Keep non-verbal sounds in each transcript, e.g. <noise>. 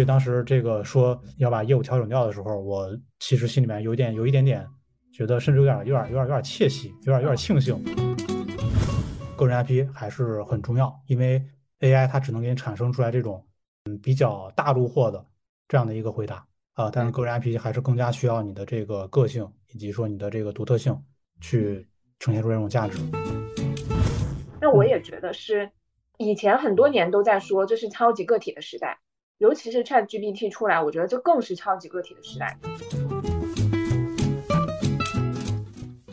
所以当时这个说要把业务调整掉的时候，我其实心里面有点有一点点觉得，甚至有点有点有点有点窃喜，有点有点庆幸。个人 IP 还是很重要，因为 AI 它只能给你产生出来这种嗯比较大路货的这样的一个回答啊，但是个人 IP 还是更加需要你的这个个性以及说你的这个独特性去呈现出这种价值。那我也觉得是，以前很多年都在说这是超级个体的时代，尤其是 ChatGPT 出来，我觉得这更是超级个体的时代。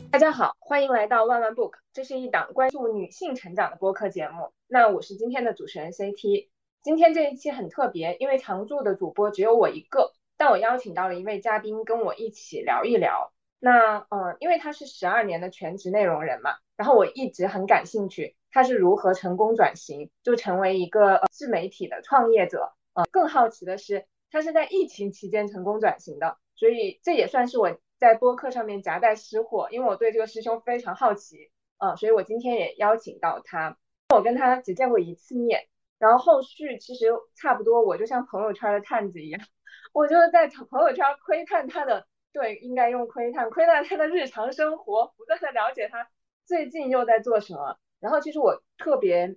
大家好，欢迎来到万万 Book，这是一档关注女性成长的播客节目。那我是今天的主持人 CT，今天这一期很特别，因为常驻的主播只有我一个，但我邀请到了一位嘉宾跟我一起聊一聊。那嗯，因为他是十二年的全职内容人嘛，然后我一直很感兴趣。他是如何成功转型，就成为一个呃自媒体的创业者？呃，更好奇的是，他是在疫情期间成功转型的，所以这也算是我在播客上面夹带私货，因为我对这个师兄非常好奇，呃，所以我今天也邀请到他。我跟他只见过一次面，然后后续其实差不多，我就像朋友圈的探子一样，我就是在朋友圈窥探他的，对，应该用窥探，窥探他的日常生活，不断的了解他最近又在做什么。然后其实我特别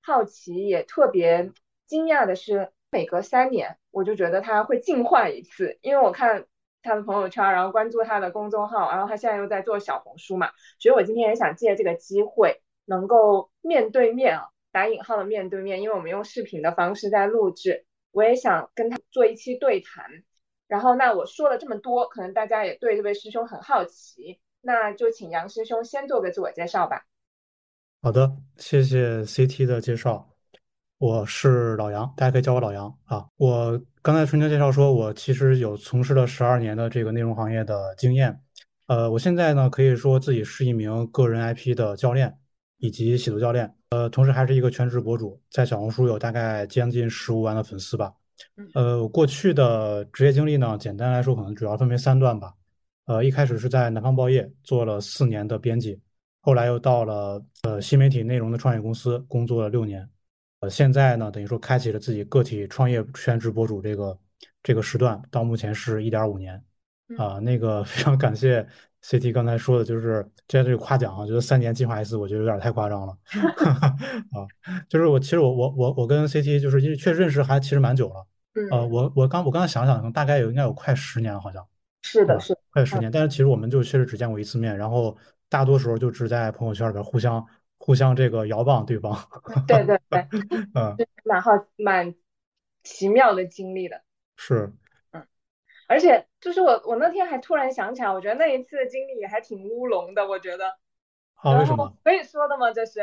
好奇，也特别惊讶的是，每隔三年我就觉得他会进化一次，因为我看他的朋友圈，然后关注他的公众号，然后他现在又在做小红书嘛，所以我今天也想借这个机会，能够面对面啊，打引号的面对面，因为我们用视频的方式在录制，我也想跟他做一期对谈。然后那我说了这么多，可能大家也对这位师兄很好奇，那就请杨师兄先做个自我介绍吧。好的，谢谢 CT 的介绍。我是老杨，大家可以叫我老杨啊。我刚才春秋介绍说，我其实有从事了十二年的这个内容行业的经验。呃，我现在呢可以说自己是一名个人 IP 的教练以及写作教练。呃，同时还是一个全职博主，在小红书有大概将近十五万的粉丝吧。呃，我过去的职业经历呢，简单来说可能主要分为三段吧。呃，一开始是在南方报业做了四年的编辑。后来又到了呃新媒体内容的创业公司工作了六年，呃现在呢等于说开启了自己个体创业全职博主这个这个时段，到目前是一点五年，啊那个非常感谢 CT 刚才说的就是这这个夸奖啊，觉得三年进化一次，我觉得有点太夸张了，<laughs> 啊就是我其实我我我我跟 CT 就是因为确实认识还其实蛮久了，呃我我刚我刚才想想大概有应该有快十年了好像，是的是快十年，但是其实我们就确实只见过一次面，然后。大多时候就只在朋友圈里边互相互相这个摇棒对方。<laughs> 对对对，嗯，蛮好蛮奇妙的经历的。是，嗯，而且就是我我那天还突然想起来，我觉得那一次的经历也还挺乌龙的，我觉得。啊？为什么？可以说的吗？这是？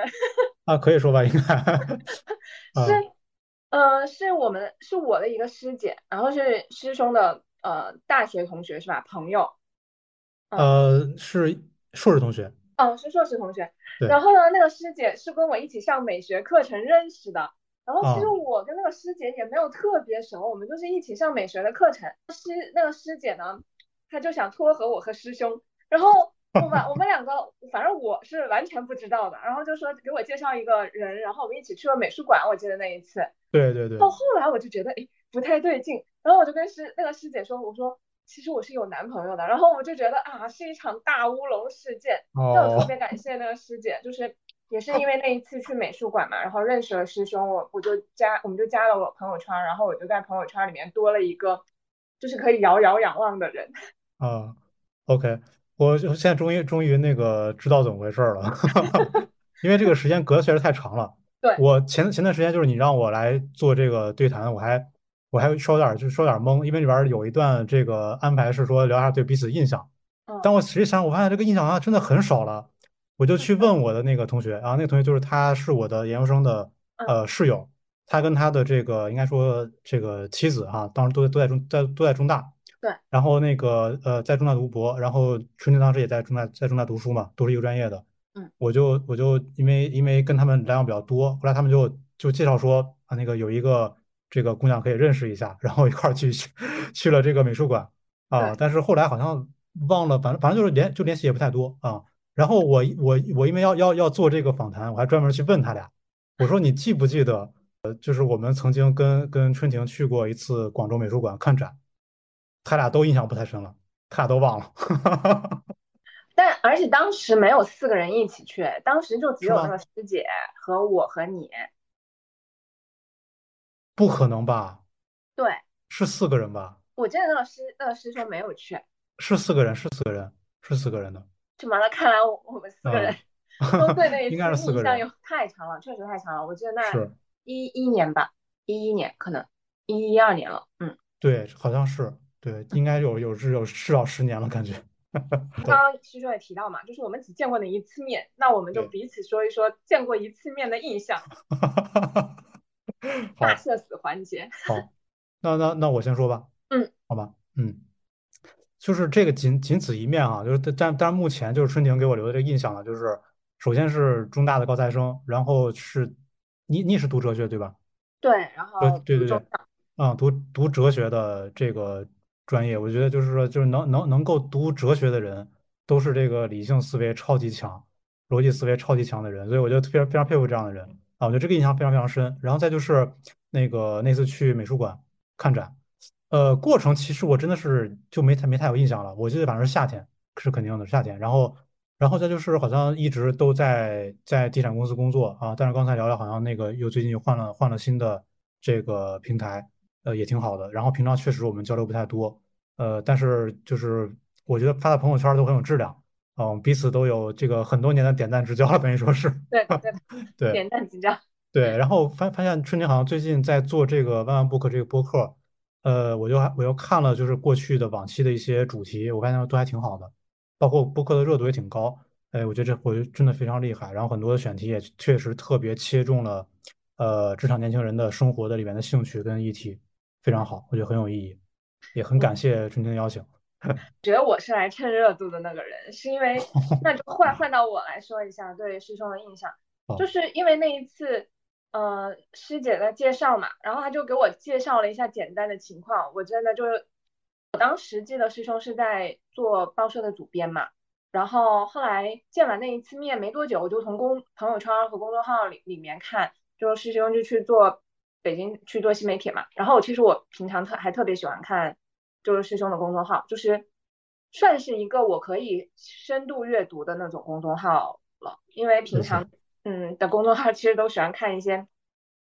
啊，可以说吧，应该。<laughs> 是，呃，是我们是我的一个师姐，然后是师兄的呃大学同学是吧？朋友。呃，是。硕士同学，哦，是硕士同学。然后呢，那个师姐是跟我一起上美学课程认识的。然后其实我跟那个师姐也没有特别熟，我们就是一起上美学的课程。师那个师姐呢，她就想撮合我和师兄。然后我们我们两个，反正我是完全不知道的。然后就说给我介绍一个人，然后我们一起去了美术馆。我记得那一次。对对对。到后来我就觉得哎不太对劲，然后我就跟师那个师姐说，我说。其实我是有男朋友的，然后我就觉得啊，是一场大乌龙事件。那我特别感谢那个师姐，就是也是因为那一次去美术馆嘛，然后认识了师兄，我我就加，我们就加了我朋友圈，然后我就在朋友圈里面多了一个，就是可以遥遥仰望的人。<laughs> 啊，OK，我现在终于终于那个知道怎么回事了，<laughs> 因为这个时间隔的确实太长了。对，我前前段时间就是你让我来做这个对谈，我还。我还稍有点就稍有点懵，因为里边有一段这个安排是说聊一下对彼此的印象。但我实际上，我发现这个印象啊真的很少了。我就去问我的那个同学，然后那个同学就是他是我的研究生的呃室友，他跟他的这个应该说这个妻子哈，当时都都在中在都在中大。对。然后那个呃在中大读博，然后春天当时也在中大在中大读书嘛，都是一个专业的。嗯。我就我就因为因为跟他们来往比较多，后来他们就就介绍说啊那个有一个。这个姑娘可以认识一下，然后一块儿去去了这个美术馆啊。但是后来好像忘了，反正反正就是联就联系也不太多啊。然后我我我因为要要要做这个访谈，我还专门去问他俩，我说你记不记得呃就是我们曾经跟跟春婷去过一次广州美术馆看展，他俩都印象不太深了，他俩都忘了，<laughs> 但而且当时没有四个人一起去，当时就只？有那个师姐和我和你。不可能吧？对，是四个人吧？我记得那个师那个师兄没有去，是四个人，是四个人，是四个人的，就完了。看来我我们四个人嗯，都对那一 <laughs> 应该次是四个人，印象有太长了，确实太长了。我记得那是，一一年吧，一一年可能一一二年了。嗯，对，好像是，对，应该有有至有至少十年了，感觉，刚刚师兄也提到嘛，就是我们只见过那一次面，那我们就，彼此说一说见过一次面的印象。<laughs> 大好，社死环节。好，那那那我先说吧，嗯，好吧，嗯。就是这个仅仅此一面啊，就是但但目前就是春婷给我留的这个印象呢，就是首先是中大的高材生，然后是你你也是读哲学对吧？对，然呃，后对对对，啊，读读哲学的这个专业，我觉得就是说，就是能能能够读哲学的人，都是这个理性思维超级强、逻辑思维超级强的人，所以我就非常非常佩服这样的人啊，我觉得这个印象非常非常深。然后再就是那个那次去美术馆看展，呃，过程其实我真的是就没太没太有印象了，我记得反正是夏天，是肯定的夏天，然后。然后再就是好像一直都在在地产公司工作啊，但是刚才聊聊好像那个又最近又换了换了新的这个平台，呃也挺好的。然后平常确实我们交流不太多，呃，但是就是我觉得发的朋友圈都很有质量，嗯，彼此都有这个很多年的点赞之交了，等于说是，对的对，对点赞之交。对。然后发发现春节好像最近在做这个万万 book 这个播客，呃，我就还我又看了就是过去的往期的一些主题，我发现都还挺好的。包括播客的热度也挺高，哎，我觉得这我觉得真的非常厉害。然后很多的选题也确实特别切中了，呃，职场年轻人的生活的里面的兴趣跟议题，非常好，我觉得很有意义，也很感谢春天的邀请。觉得我是来蹭热度的那个人，是因为 <laughs> 那就换换到我来说一下对师兄的印象，就，是因为那一次，呃，师姐在介绍嘛，然后他就给我介绍了一下简单的情况，我真的就是我当时记得师兄是在做报社的主编嘛，然后后来见完那一次面没多久，我就从公朋友圈和公众号里里面看，就是师兄就去做北京去做新媒体嘛，然后我其实我平常特还特别喜欢看。就是师兄的公众号，就是算是一个我可以深度阅读的那种公众号了。因为平常嗯的公众号其实都喜欢看一些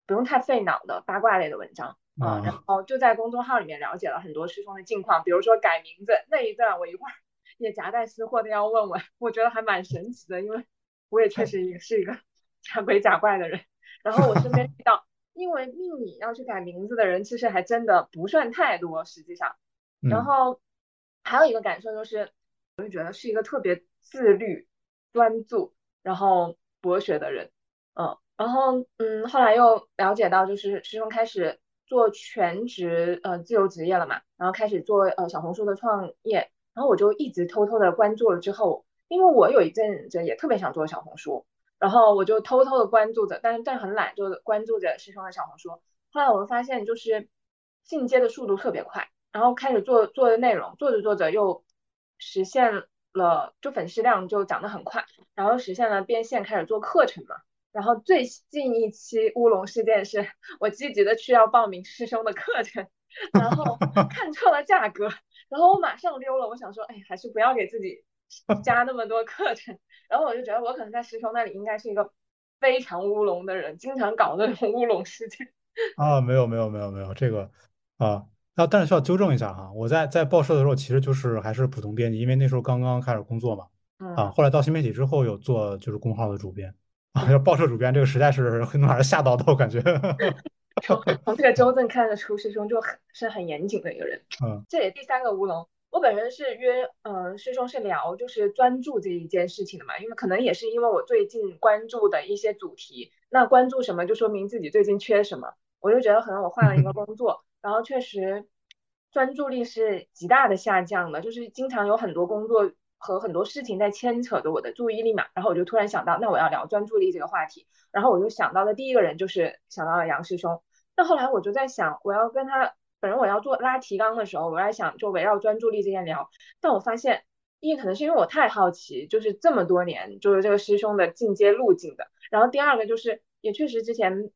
不用太费脑的八卦类的文章啊，然啊，后就在公众号里面了解了很多师兄的近况，比如说改名字那一段，我一会儿也夹带私货的要问问，我觉得还蛮神奇的，因为我也确，实也是一个 <laughs> 假鬼假怪的人。然后我身边遇到因为命理要去改名字的人，其实还真的不算太多，实际上。然，后还有一个感受就是，我就觉得是一个特别自律、专注，然后博学的人。嗯，然后嗯，后来又了解到，就是师兄开始做全职呃自由职业了嘛，然后开始做呃小红书的创业，然后我就一直偷偷的关注了之后，因为我有一阵子也特别想做小红书，然后我就偷偷的关注着，但是但很懒，就关注着师兄的小红书。后来我们发现，就是进阶的速度特别快。然后开始做做的内容，做着做着又实现了，就粉丝量就涨得很快，然后实现了变现，开始做课程嘛。然后最近一期乌龙事件是我积极的去要报名师兄的课程，然后 <laughs> 看错了价格，然后我马上溜了。我想说，哎，还是不要给自己 <laughs> 加那么多课程。然后我就觉得我可能在师兄那里应该是一个非常乌龙的人，经常搞那种乌龙事件。啊，没有没有没有没有这个啊，那但是需要纠正一下哈，我在在报社的时候其实就是还是普通编辑，因为那时候刚刚开始工作嘛，啊，嗯。后来到新媒体之后有做就是公号的主编啊，要报社主编这个实在是很 <laughs> 让人吓到的，我感觉，<laughs> 从从这个纠正看得出，师兄就很是很严谨的一个人。嗯这里第三个乌龙，我本人是约嗯、呃师兄是聊就是专注这一件事情的嘛，因为可能也是因为我最近关注的一些主题，那关注什么就说明自己最近缺什么，我就觉得可能我换了一个工作，然后确实专注力是极大的下降的，就是经常有很多工作和很多事情在牵扯着我的注意力嘛，然后我就突然想到，那我要聊专注力这个话题，然后我就想到的第一个人就是想到了杨师兄。那后来我就在想，我要跟他，本人我要做拉提纲的时候，我在想就围绕专注力这件聊，但我发现，一可能是因为我太好奇，就是这么多年就是这个师兄的进阶路径的，然后第二个就是也确实之前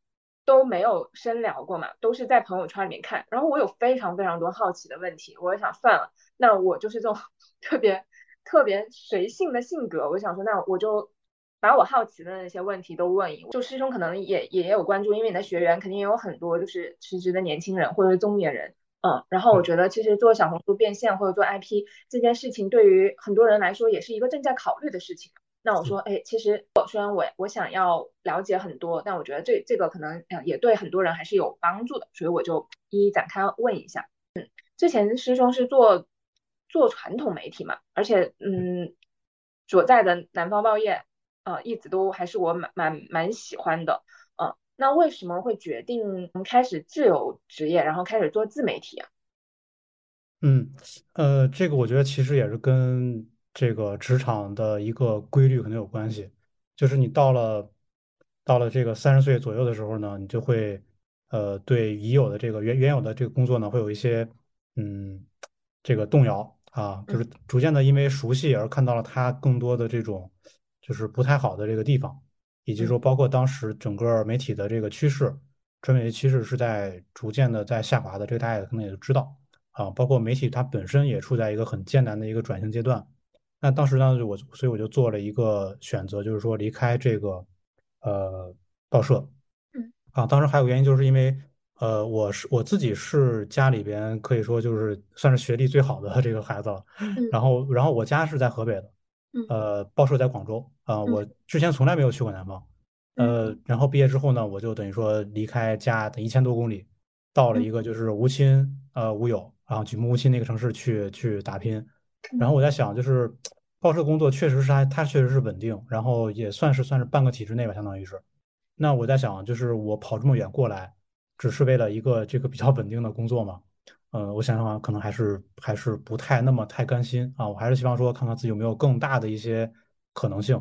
都没有深聊过嘛，都是在朋友圈里面看。然后我有非常非常多好奇的问题，我想算了，那我就是这种 <laughs> 特别特别随性的性格，我想说，那我就把我好奇的那些问题都问一问。就师兄可能也也有关注，因为你的学员肯定也有很多就是辞职的年轻人或者是中年人。嗯，然后我觉得其实做小红书变现或者做 IP 这件事情，对于很多人来说也是一个正在考虑的事情。那我说，哎，其实我虽然我我想要了解很多，但我觉得这这个可能也对很多人还是有帮助的，所以我就一一展开问一下。嗯，之前师兄是做做传统媒体嘛，而且嗯，所在的南方报业，呃，一直都还是我蛮蛮蛮喜欢的。嗯那为什么会决定开始自由职业，然后开始做自媒体啊？嗯，呃，这个我觉得其实也是跟这个职场的一个规律可能有关系，就是你到了到了这个三十岁左右的时候呢，你就会呃对已有的这个原原有的这个工作呢会有一些嗯这个动摇啊，就是逐渐的因为熟悉而看到了它更多的这种就是不太好的这个地方。以及说，包括当时整个媒体的这个趋势，传媒趋势是在逐渐的在下滑的，这个大家可能也都知道啊。包括媒体它本身也处在一个很艰难的一个转型阶段。那当时呢，我所以我就做了一个选择，就是说离开这个呃报社。嗯。啊，当时还有原因，就是因为呃我是我自己是家里边可以说就是算是学历最好的 <laughs> 这个孩子了。嗯。然后然后我家是在河北的。呃，报社在广州啊，我之前从来没有去过南方，呃，然后毕业之后呢，我就等于说离开家的一千多公里，到了一个就是无亲呃无友，然后举目无亲那个城市去去打拼，然后我在想，就是报社工作确实是它它确实是稳定，然后也算是算是半个体制内吧，相当于是，那我在想，就是我跑这么远过来，只是为了一个这个比较稳定的工作嘛。嗯，我想想，可能还是还是不太那么太甘心啊。我还是希望说，看看自己有没有更大的一些可能性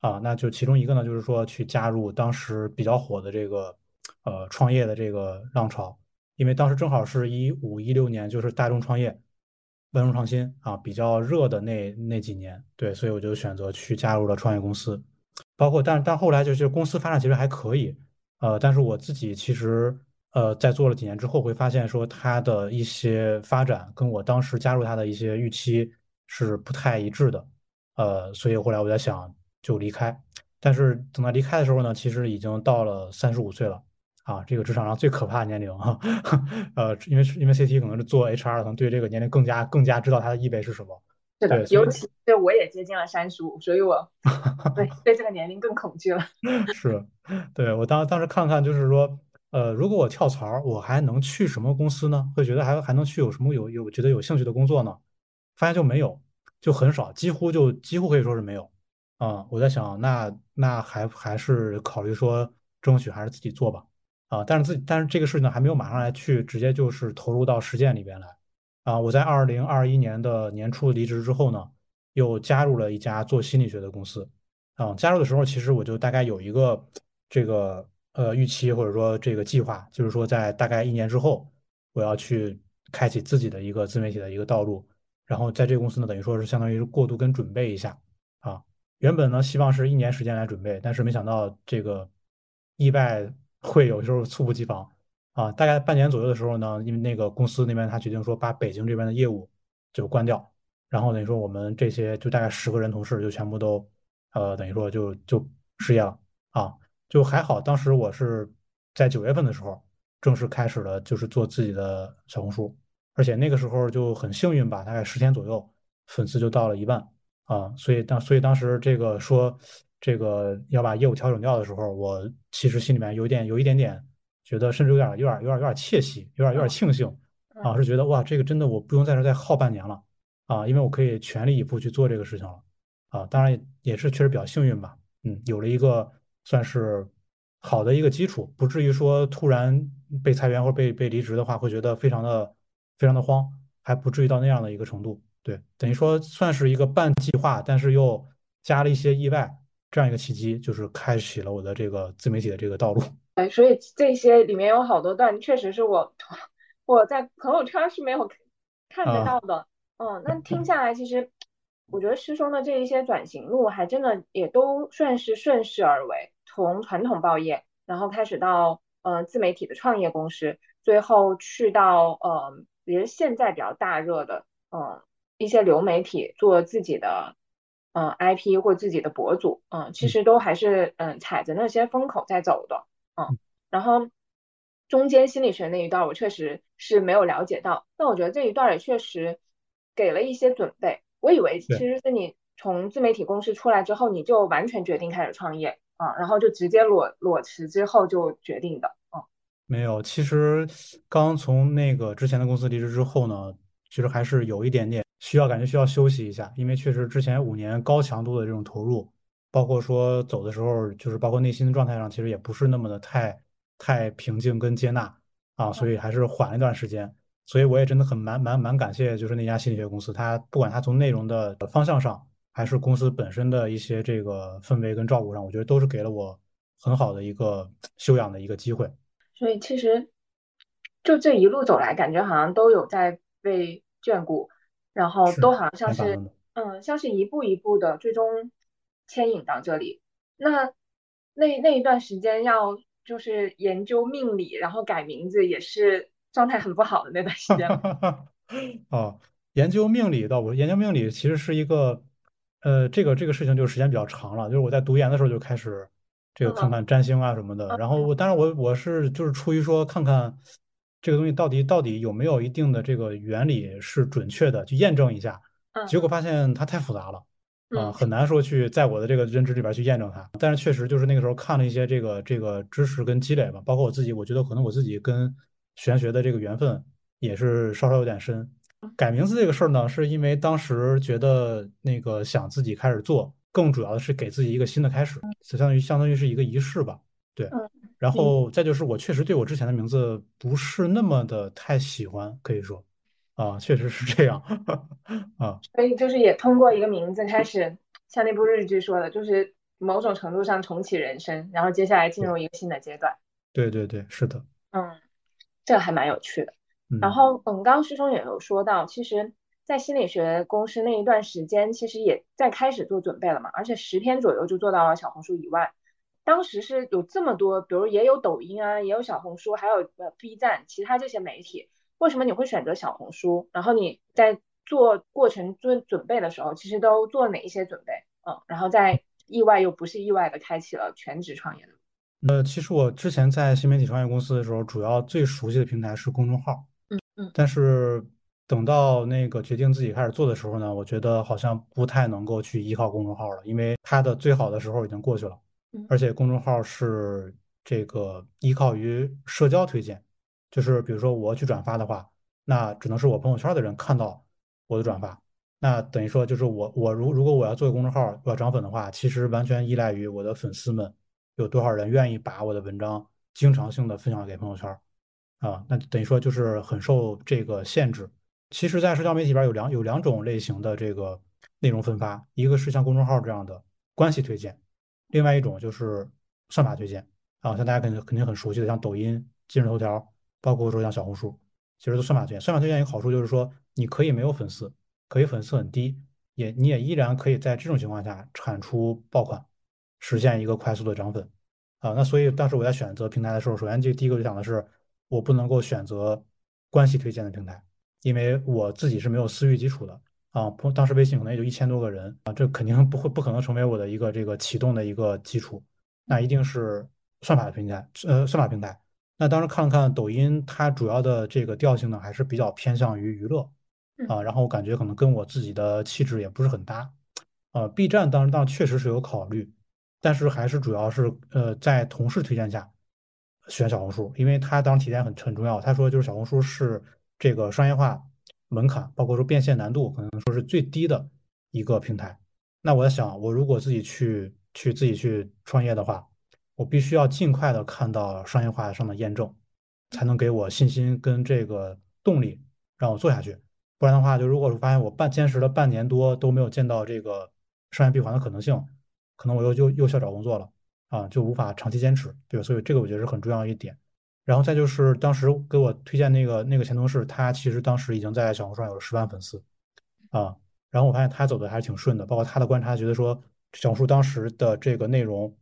啊。那就其中一个呢，就是说去加入当时比较火的这个呃创业的这个浪潮，因为当时正好是一五一六年，就是大众创业、万众创新啊比较热的那那几年。对，所以我就选择去加入了创业公司，包括但但后来就是公司发展其实还可以，呃，但是我自己其实。呃，在做了几年之后，会发现说它的一些发展跟我当时加入它的一些预期是不太一致的，呃，所以后来我在想就离开。但是等到离开的时候呢，其实已经到了三十五岁了啊，这个职场上最可怕的年龄啊，<laughs> 呃，因为因为 CT 可能是做 HR 可能对这个年龄更加更加知道它的意味是什么。是的，尤其对我也接近了三十五，所以我 <laughs> 对对这个年龄更恐惧了。<laughs> 是，对我当当时看看就是说。呃，如果我跳槽，我还能去什么公司呢？会觉得还还能去有什么有有觉得有兴趣的工作呢？发现就没有，就很少，几乎就几乎可以说是没有。啊，我在想，那那还还是考虑说争取还是自己做吧。啊，但是自己但是这个事情呢，还没有马上来去直接就是投入到实践里边来。啊，我在二零二一年的年初离职之后呢，又加入了一家做心理学的公司。啊，加入的时候其实我就大概有一个这个。呃，预期或者说这个计划，就是说在大概一年之后，我要去开启自己的一个自媒体的一个道路。然后在这个公司呢，等于说是相当于过渡跟准备一下啊。原本呢，希望是一年时间来准备，但是没想到这个意外会有时候猝不及防啊。大概半年左右的时候呢，因为那个公司那边他决定说把北京这边的业务就关掉，然后等于说我们这些就大概十个人同事就全部都呃等于说就就失业了啊。就还好，当时我是在九月份的时候正式开始了，就是做自己的小红书，而且那个时候就很幸运吧，大概十天左右粉丝就到了一万啊，所以当所以当时这个说这个要把业务调整掉的时候，我其实心里面有点有一点点觉得，甚至有点有点有点有点窃喜，有点有点庆幸啊，是觉得哇，这个真的我不用在这再耗半年了啊，因为我可以全力以赴去做这个事情了啊，当然也是确实比较幸运吧，嗯，有了一个。算是好的一个基础，不至于说突然被裁员或者被被离职的话，会觉得非常的非常的慌，还不至于到那样的一个程度。对，等于说算是一个半计划，但是又加了一些意外，这样一个契机，就是开启了我的这个自媒体的这个道路。<laughs> 对，所以这些里面有好多段，确实是我我在朋友圈是没有看得到的。嗯，那听下来，其实我觉得师兄的这一些转型路，还真的也都算是顺势而为。从传统报业，然后开始到呃自媒体的创业公司，最后去到呃也是现在比较大热的嗯一些流媒体做自己的嗯 IP 或自己的博主，嗯其嗯实都还是嗯踩着那些风口在走的，嗯，嗯，然后中间心理学那一段我确实是没有了解到，但我觉得这一段也确实给了一些准备。我以为其。实是你从自媒体公司出来之后，你就完全决定开始创业啊，然后就直接裸裸辞之后就决定的。嗯没有，其实刚从那个之前的公司离职之后呢，其实还是有一点点需要，感觉需要休息一下，因为确实之前五年高强度的这种投入，包括说走的时候，就是包括内心的状态上，其实也不是那么的太太平静跟接纳啊，所以还是缓了一段时间。所以我也真的很蛮蛮蛮感谢，就是那家心理学公司，它不管它从内容的方向上，还是公司本身的一些这个氛围跟照顾上，我觉得都是给了我很好的一个修养的一个机会。所以其实就这一路走来，感觉好像都有在被眷顾，然后，都好像像是。嗯，像是一步一步的最终牵引到这里。那那那一段时间要就是研究命理，然后改名字，也是状态很不好的那段时间吗？<laughs> 哦，研究命理倒不，研究命理其实是一个，呃，这个这个事情就是时间比较长了，就是我在读研的时候就开始这个看嗯看占星啊什么的，然后嗯我当然我我是就是出于说看看这个东西到底到底有没有一定的这个原理是准确的，去验证一下，结果嗯发现它太复杂了。啊，嗯很难说去在我的这个认知里边去验证它，但是确实就是那个时候看了一些这个这个知识跟积累吧，包括我自己，我觉得可能我自己跟玄学的这个缘分也是稍稍有点深。改名字这个事儿呢，是因为当时觉得那个想自己开始做，更主要的是给自己一个新的开始，相当于相当于是一个仪式吧。对，嗯，然后再就是我确实对我之前的名字不是那么的太喜欢，可以说啊，确实是这样 <laughs> 啊。所以就是也通过一个名字开始，像那部日剧说的，就是某种程度上重启人生，然后接下来进入一个新的阶段。对对对，是的，嗯，这个还蛮有趣的。然后我们，刚刚师兄也有说到，其实，在心理学公司那一段时间，其实也在开始做准备了嘛，而且十天左右就做到了小红书以外。当时是有这么多，比如也有抖音啊，也有小红书，还有呃 B 站，其他这些媒体。为什么你会选择小红书？然后你在做过程准准备的时候，其实都做哪一些准备？嗯，然后在意外又不是意外的开启了全职创业的。呃，其实我之前在新媒体创业公司的时候，主要最熟悉的平台是公众号，嗯嗯但是等到那个决定自己开始做的时候呢，我觉得好像不太能够去依靠公众号了，因为它的最好的时候已经过去了，嗯而且公众号是这个依靠于社交推荐，就是比如说我去转发的话，那只能是我朋友圈的人看到我的转发，那等于说就是我我如如果我要做公众号，我要涨粉的话，其实完全依赖于我的粉丝们有多少人愿意把我的文章经常性的分享给朋友圈啊，那等于说就是很受这个限制。其实，在社交媒体边有两有两种类型的这个内容分发，一个是像公众号这样的关系推荐，另外一种就是算法推荐啊，像大家肯定肯定很熟悉的，像抖音、今日头条，包括说像小红书，其实都算法推荐。算法推荐一个好处就是说，你可以没有粉丝，可以粉丝很低，也你也依然可以在这种情况下产出爆款，实现一个快速的涨粉啊。那所以当时我在选择平台的时候，首先就第一个就想的是，我不能够选择关系推荐的平台，因为我自己是没有私域基础的啊。不当时微信可能也就一千多个人啊，这肯定不会不可能成为我的一个这个启动的一个基础，那一定是算法的平台，呃，算法平台。那当时看了看抖音，它主要的这个调性呢，还是比较偏向于娱乐嗯啊，然后我感觉可能跟我自己的气质也不是很搭。呃，B 站当时当确实是有考虑，但是还是主要是呃在同事推荐下选小红书，因为他当时体验很很重要。他说就是小红书是这个商业化门槛，包括说变现难度可能说是最低的一个平台。那我在想，我如果自己去去自己去创业的话，我必须要尽快的看到商业化上的验证，才能给我信心跟这个动力让我做下去。不然的话，就如果发现我半坚持了半年多都没有见到这个商业闭环的可能性，可能我又又又需要找工作了啊，就无法长期坚持，对？所以这个我觉得是很重要一点。然后再就是当时给我推荐那个那个前同事，他其实当时已经在小红书上有了十万粉丝啊。然后我发现他走的还是挺顺的，包括他的观察，觉得说小红书当时的这个内容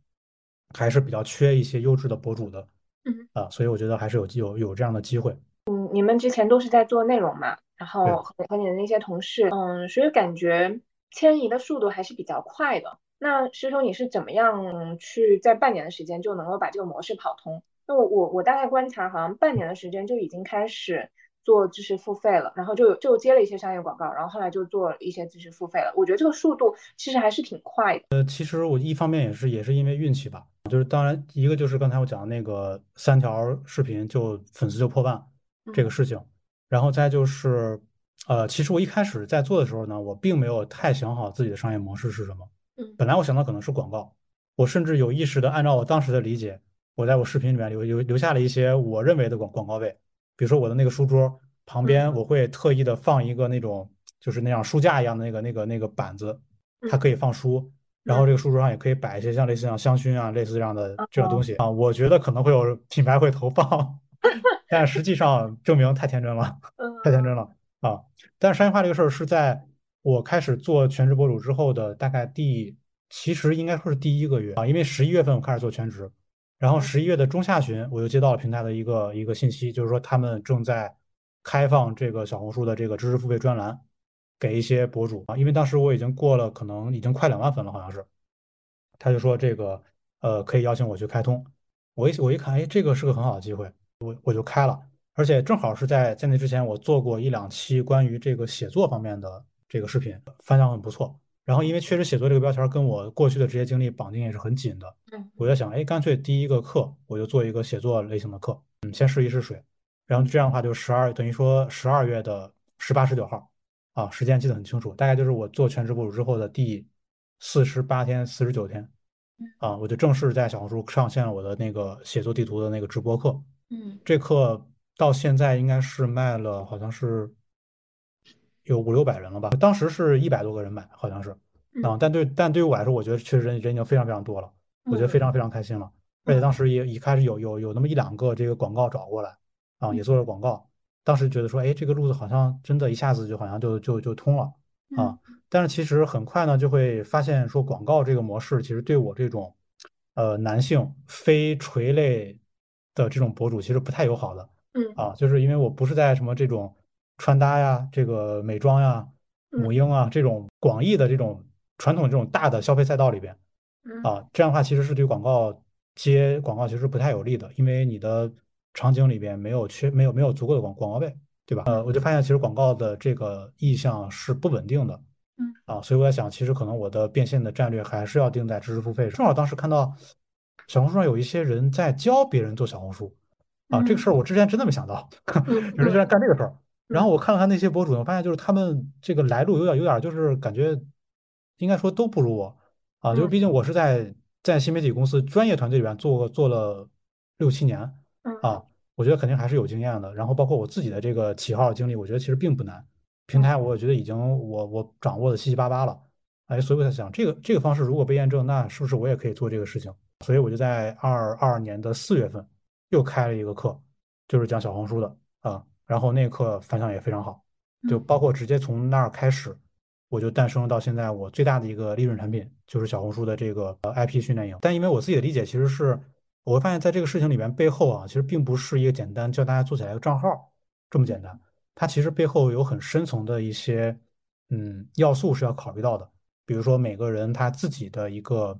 还是比较缺一些优质的博主的嗯啊，所以我觉得还是有有有这样的机会。嗯，你们之前都是在做内容嘛，然后。和和你的那些同事，嗯，所以感觉迁移的速度还是比较快的。那师兄，你是怎么样去在半年的时间就能够把这个模式跑通？那我我我大概观察，好像半年的时间就已经开始做知识付费了，然后就就接了一些商业广告，然后后来就做一些知识付费了。我觉得这个速度其实还是挺快的。呃，其实我一方面也是也是因为运气吧，就是当然一个就是刚才我讲的那个三条视频就粉丝就破万这个嗯事情，然后再就是呃，其实我一开始在做的时候呢，我并没有太想好自己的商业模式是什么。嗯本来我想到可能是广告，我甚至有意识的按照我当时的理解，我在我视频里面留留留下了一些我认为的广广告位，比如说我的那个书桌旁边，嗯。我会特意的放一个那种就是那样书架一样的那个那个那个板子，它嗯可以放书，然后嗯，这个书桌上也可以摆一些像类似像香薰啊类似这样的这种东哦，西。啊，我觉得可能会有品牌会投放，<laughs> 但实际上证明太天真了，<laughs> 太天真嗯了。啊！但是商业化这个事儿是在我开始做全职博主之后的大概第，其实应该说是第一个月啊，因为十一月份我开始做全职，然后十一月的中下旬我就接到了平台的一个一个信息，就是说他们正在开放这个小红书的这个知识付费专栏给一些博主啊，因为当时我已经过了可能已经快两万粉了，好像是，他就说这个呃可以邀请我去开通，我一我一看，哎，这个是个很好的机会，我我就开了。而且正好是在在那之前，我做过一两期关于这个写作方面的这个视频，反响很不错。然后因为确实写作这个标签跟我过去的职业经历绑定也是很紧的，嗯我在想，哎，干脆第一个课我就做一个写作类型的课，嗯，先试一试水。然后这样的话，就十二等于说十二月的十八、十九号啊，时间记得很清楚，大概就是我做全职博主之后的第四十八天、四十九天啊，我就正式在小红书上线了我的那个写作地图的那个直播课。嗯这课到现在应该是卖了，好像是有五六百人了吧？当时是一百多个人买，好像是啊。嗯但对但对于我来说，我觉得确实人人已经非常非常多了，我觉得非嗯常非常开心了。而且当嗯时也一开始有有有那么一两个这个广告找过来啊，也做了广告。当时觉得说，哎，这个路子好像真的一下子就好像就就就通了啊。嗯但是其实很快呢，就会发现说，广告这个模式其实对我这种呃男性非垂类的这种博主其实不太友好的嗯啊，就是因为我不是在什么这种穿搭呀、这个美妆呀、母嗯婴啊这种广义的这种传统这种大的消费赛道里边嗯啊，这样的话其实是对广告接广告其实不太有利的，因为你的场景里边没有缺没有没有足够的广广告位，对吧？呃，我就发现其实广告的这个意向是不稳定的。嗯啊，所以我在想，其实可能我的变现的战略还是要定在知识付费上。正好当时看到小红书上有一些人在教别人做小红书，啊，这个事儿我之前真的没想到，嗯 <laughs> 有人居然干这个事儿。然后嗯。我看了看那些博主呢，我发现就是他们这个来路有点有点就是感觉，应该说都不如我。啊，就是嗯。毕竟我是在在新媒体公司专业团队里边做做了六七年嗯。啊，我觉得肯定还是有经验的。然后包括我自己的这个起号经历，我觉得其实并不难。平台我觉得已经我我掌握的七七八八了，哎，所以我在想，这个这个方式如果被验证，那是不是我也可以做这个事情？所以我就在二二年的四月份又开了一个课，就是讲小红书的啊，然后那个课反响也非常好，就嗯包括直接从那儿开始，我就诞生了到现在我最大的一个利润产品，就是小红书的这个呃 IP 训练营。但因为我自己的理解其实是，我会发现在这个事情里面背后啊，其实并不是一个简单教大家做起来一个账号这么简单。它其实背后有很深层的一些嗯要素是要考虑到的，比如说每个人他自己的一个，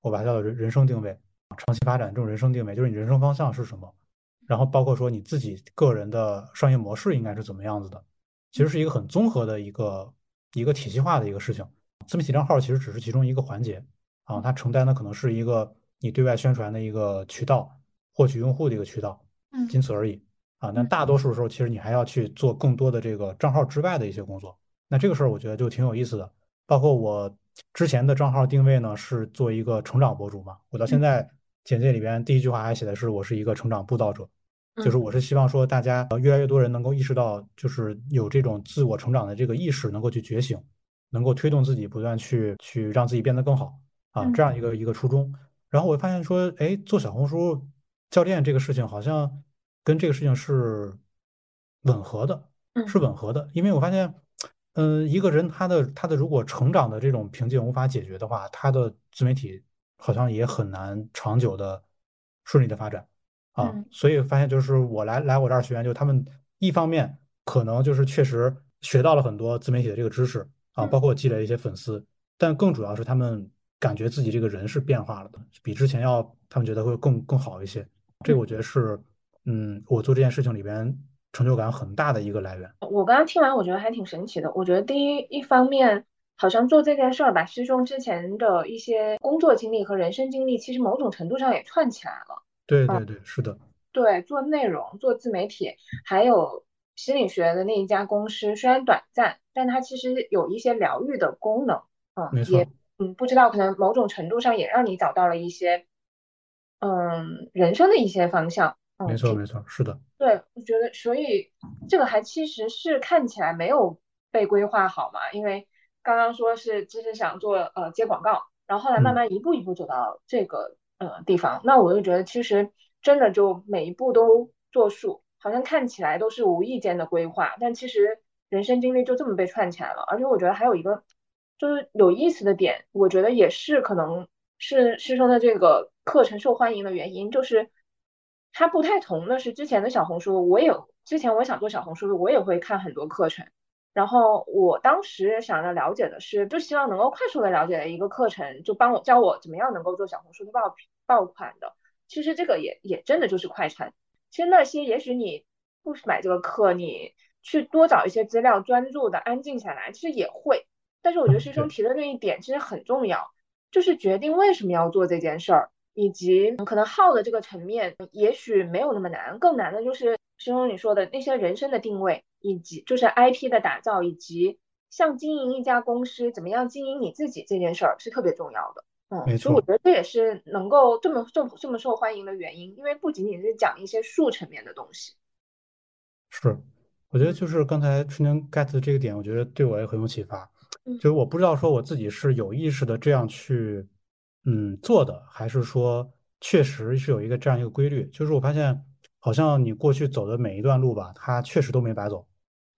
我把它叫做人人生定位，长期发展这种人生定位，就是你人生方向是什么，然后包括说你自己个人的商业模式应该是怎么样子的，其实是一个很综合的一个一个体系化的一个事情。自媒体账号其实只是其中一个环节啊，它承担的可能是一个你对外宣传的一个渠道，获取用户的一个渠道，仅此而已。啊，那大多数时候其实你还要去做更多的这个账号之外的一些工作。那这个事儿我觉得就挺有意思的。包括我之前的账号定位呢是做一个成长博主嘛，我到现在简介里边第一句话还写的是我是一个成长布道者，就是我是希望说大家越来越多人能够意识到，就是有这种自我成长的这个意识，能够去觉醒，能够推动自己不断去去让自己变得更好。啊，这样一个一个初衷。然后我发现说，哎，做小红书教练这个事情好像。跟这个事情是吻合的，是吻合的，因为我发现，嗯，一个人他的他的如果成长的这种瓶颈无法解决的话，他的自媒体好像也很难长久的顺利的发展啊，嗯所以发现就是我来来我这儿学员，就他们一方面可能就是确实学到了很多自媒体的这个知识啊，包嗯括积累了一些粉丝，但更主要是他们感觉自己这个人是变化了的，比之前要他们觉得会更更好一些。这个嗯。我觉得是，嗯，我做这件事情里边成就感很大的一个来源。我刚刚听完，我觉得还挺神奇的。我觉得第一一方面，好像做这件事儿，把师兄之前的一些工作经历和人生经历，其实某种程度上也串起来了。嗯，对对对，是的，对，做内容、做自媒体，还有心理学的那一家公司，虽然短暂，但它其实有一些疗愈的功能。嗯，也没错，嗯，不知道可能某种程度上也让你找到了一些嗯人生的一些方向。嗯，没错，没错，是的，对，我觉得，所以这个还其实是看起来没有被规划好嘛，因为刚刚说是只是想做呃接广告，然后后来慢嗯，慢一步一步走到这个呃地方，那我就觉得其实真的就每一步都作数，好像看起来都是无意间的规划，但其实人生经历就这么被串起来了，而且我觉得还有一个就是有意思的点，我觉得也是可能是师生的这个课程受欢迎的原因，就是它不太同的是之前的小红书，我也之前我想做小红书，我也会看很多课程。然后我当时想要了解的是，就希望能够快速的了解一个课程，就帮我教我怎么样能够做小红书的爆爆款的。其实这个也也真的就是快餐。其实那些也许你不买这个课，你去多找一些资料，专注的安静下来，其实也会。但是我觉得师兄，提的那一点其实很重要，就是决定为什么要做这件事儿。以及可能耗的这个层面，也许没有那么难，更难的就是师兄你说的那些人生的定位，以及就是 IP 的打造，以及像经营一家公司，怎么样经营你自己这件事儿是特别重要的。嗯，所以我。觉得这也是能够这么这么这么受欢迎的原因，因为不仅仅是讲一些术层面的东西。是，我觉得嗯就是刚才春天 get 的这个点，我觉得对我也很有启发。嗯就是我不知道说我自己是有意识的这样去，嗯，做的，还是说确实是有一个这样一个规律。就是我发现，好像你过去走的每一段路吧，它确实都没白走，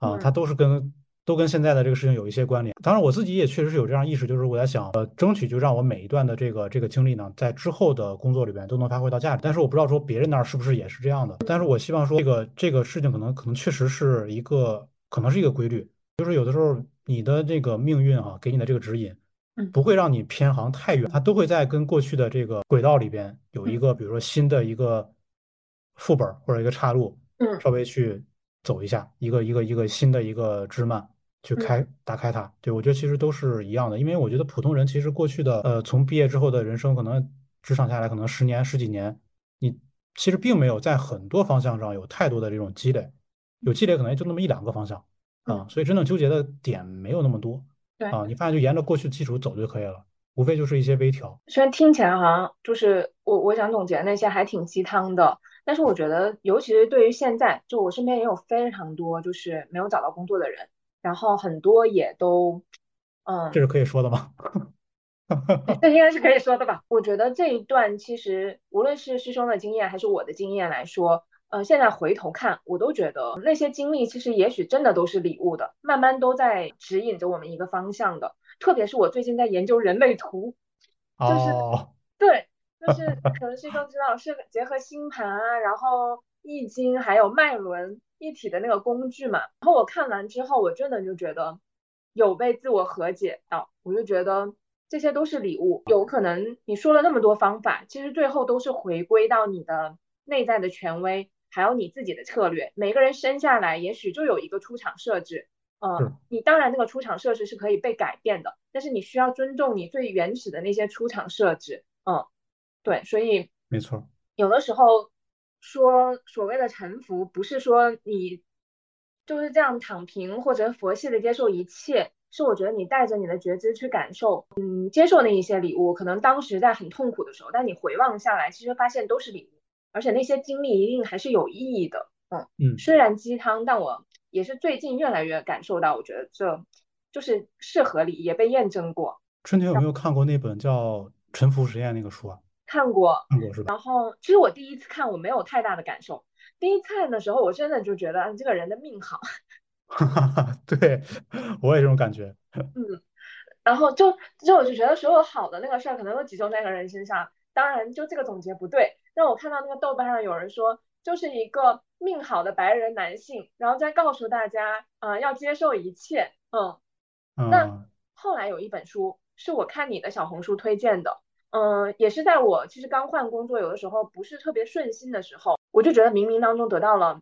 啊，它嗯都是跟都跟现在的这个事情有一些关联。当然，我自己也确实是有这样意识，就是我在想，呃，争取就让我每一段的这个这个经历呢，在之后的工作里边都能发挥到价值。但是我不知道说别人那儿是不是也是这样的。但是我希望说这个这个事情可能可能确实是一个可能是一个规律，就是有的时候你的这个命运啊，给你的这个指引。嗯不会让你偏航太远，它都会在跟过去的这个轨道里边有一嗯个，比如说新的一个副本儿或者一个岔路，嗯稍微去走一下，一个一个一个新的一个枝蔓去嗯开打开它。对，我觉得其实都是一样的，因为我觉得普通人其实过去的呃，从毕业之后的人生，可能职场下来可能十年十几年，你其实并没有在很多方向上有太多的这种积累，有积累可能也就那么一两个方向啊，嗯，所以真正纠结的点没有那么多。对。啊，你发现就沿着过去的基础走就可以了，无非就是一些微调。虽然听起来好像就是我我想总结那些还挺鸡汤的，但是我觉得，尤其是对于现在，就我身边也有非常多就是没有找到工作的人，然后很多也都，嗯，这是可以说的吗？<laughs> 这应该是可以说的吧？我觉得这一段其实无论是师兄的经验还是我的经验来说，呃，现在回头看，我都觉得那些经历其实也许真的都是礼物的，慢慢都在指引着我们一个方向的。特别是我最近在研究人类图，就是哦，对，就是可能师兄知道是结合星盘啊，然后易经还有脉轮一体的那个工具嘛。然后我看完之后，我真的就觉得有被自我和解到，我就觉得这些都是礼物。有可能你说了那么多方法，其实最后都是回归到你的内在的权威，还有你自己的策略。每个人生下来也许就有一个出场设置。嗯，你当然那个出场设置是可以被改变的，但是你需要尊重你最原始的那些出场设置。嗯，对，所以没错，有的时候说所谓的臣服，不是说你就是这样躺平或者佛系的接受一切，是我觉得你带着你的觉知去感受，嗯，接受那一些礼物，可能当时在很痛苦的时候，但你回望下来，其实发现都是礼物，而且那些经历一定还是有意义的。嗯，嗯，虽然鸡汤，但我也是最近越来越感受到，我觉得这就是是合理，也被验证过。春天有没有看过那本叫《沉浮实验》那个书啊？看过，看过是吧？然后其实我第一次看我没有太大的感受，第一次看的时候我真的就觉得嗯这个人的命好，哈哈哈，对，我也这种感觉。嗯，然后就就我就觉得所有好的那个事儿可能都集中在一个人身上，当然就这个总结不对，让我看到那个豆瓣上有人说，就是一个命好的白人男性，然后再告诉大家，嗯，要接受一切，嗯。那后来有一本书是我看你的小红书推荐的，嗯，也是在我其实刚换工作，有的时候不是特别顺心的时候，我就觉得冥冥当中得到了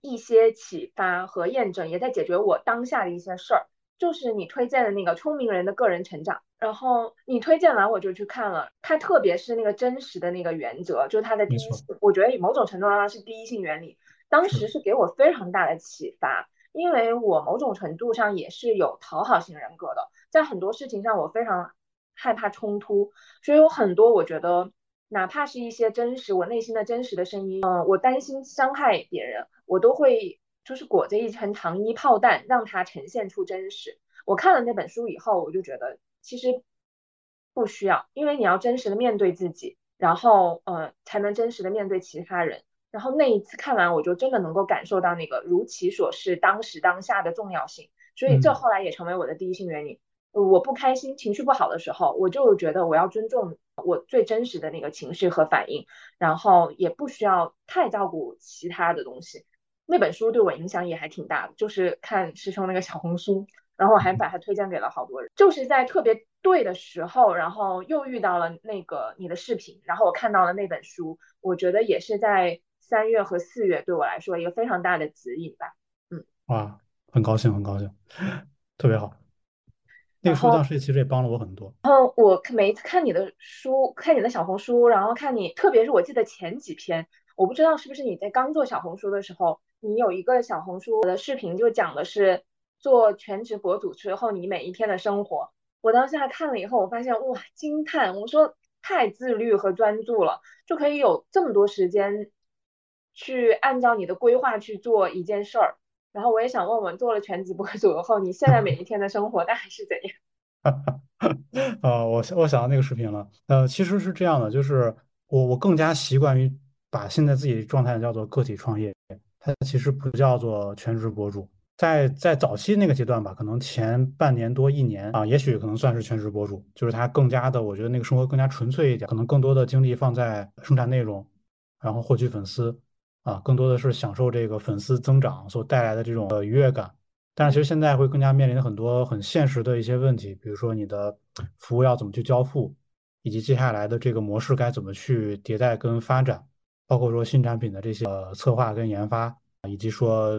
一些启发和验证，也在解决我当下的一些事儿。就是你推荐的那个《聪明人的个人成长》，然后你推荐完我就去看了，它特别是那个真实的那个原则，就是它的第一性，我觉得某种程度上是第一性原理，当时是给我非常大的启发。因为我某种程度上也是有讨好型人格的，在很多事情上我非常害怕冲突，所以有很多我觉得哪怕是一些真实我内心的真实的声音，嗯，我担心伤害别人，我都会就是裹着一层糖衣炮弹让它呈现出真实。我看了那本书以后，我就觉得其实不需要，因为你要真实的面对自己，然后呃才能真实的面对其他人。然后那一次看完，我就真的能够感受到那个如其所示，当时当下的重要性。所以这后来也成为我的第一性原理。我不开心、情绪不好的时候，我就觉得我要尊重我最真实的那个情绪和反应，然后也不需要太照顾其他的东西。那本书对我影响也还挺大的，就是看师兄那个小红书，然后我还把它推荐给了好多人。就是在特别对的时候，然后又遇到了那个你的视频，然后我看到了那本书，我觉得也是在。三月和四月对我来说一个非常大的指引吧，嗯，哇，很高兴，很高兴，<laughs> 特别好。那个书当时其实也帮了我很多。然后我每一次看你的书，看你的小红书，然后看你，特别是我记得前几篇，我不知道是不是你在刚做小红书的时候，你有一个小红书的视频，就讲的是做全职博主之后你每一天的生活。我当时还看了以后，我发现哇，惊叹！我说太自律和专注了，就可以有这么多时间。去按照你的规划去做一件事儿，然后我也想问问，做了全职博主以后，你现在每一天的生活大概是怎样？<laughs> 啊，我我想到那个视频了，呃，其实是这样的，就是我我更加习惯于把现在自己状态叫做个体创业，它其实不叫做全职博主。在在早期那个阶段吧，可能前半年多一年啊，也许可能算是全职博主，就是他更加的，我觉得那个生活更加纯粹一点，可能更多的精力放在生产内容，然后获取粉丝。啊，更多的是享受这个粉丝增长所带来的这种呃愉悦感，但是其实现在会更加面临很多很现实的一些问题，比如说你的服务要怎么去交付，以及接下来的这个模式该怎么去迭代跟发展，包括说新产品的这些呃策划跟研发，以及说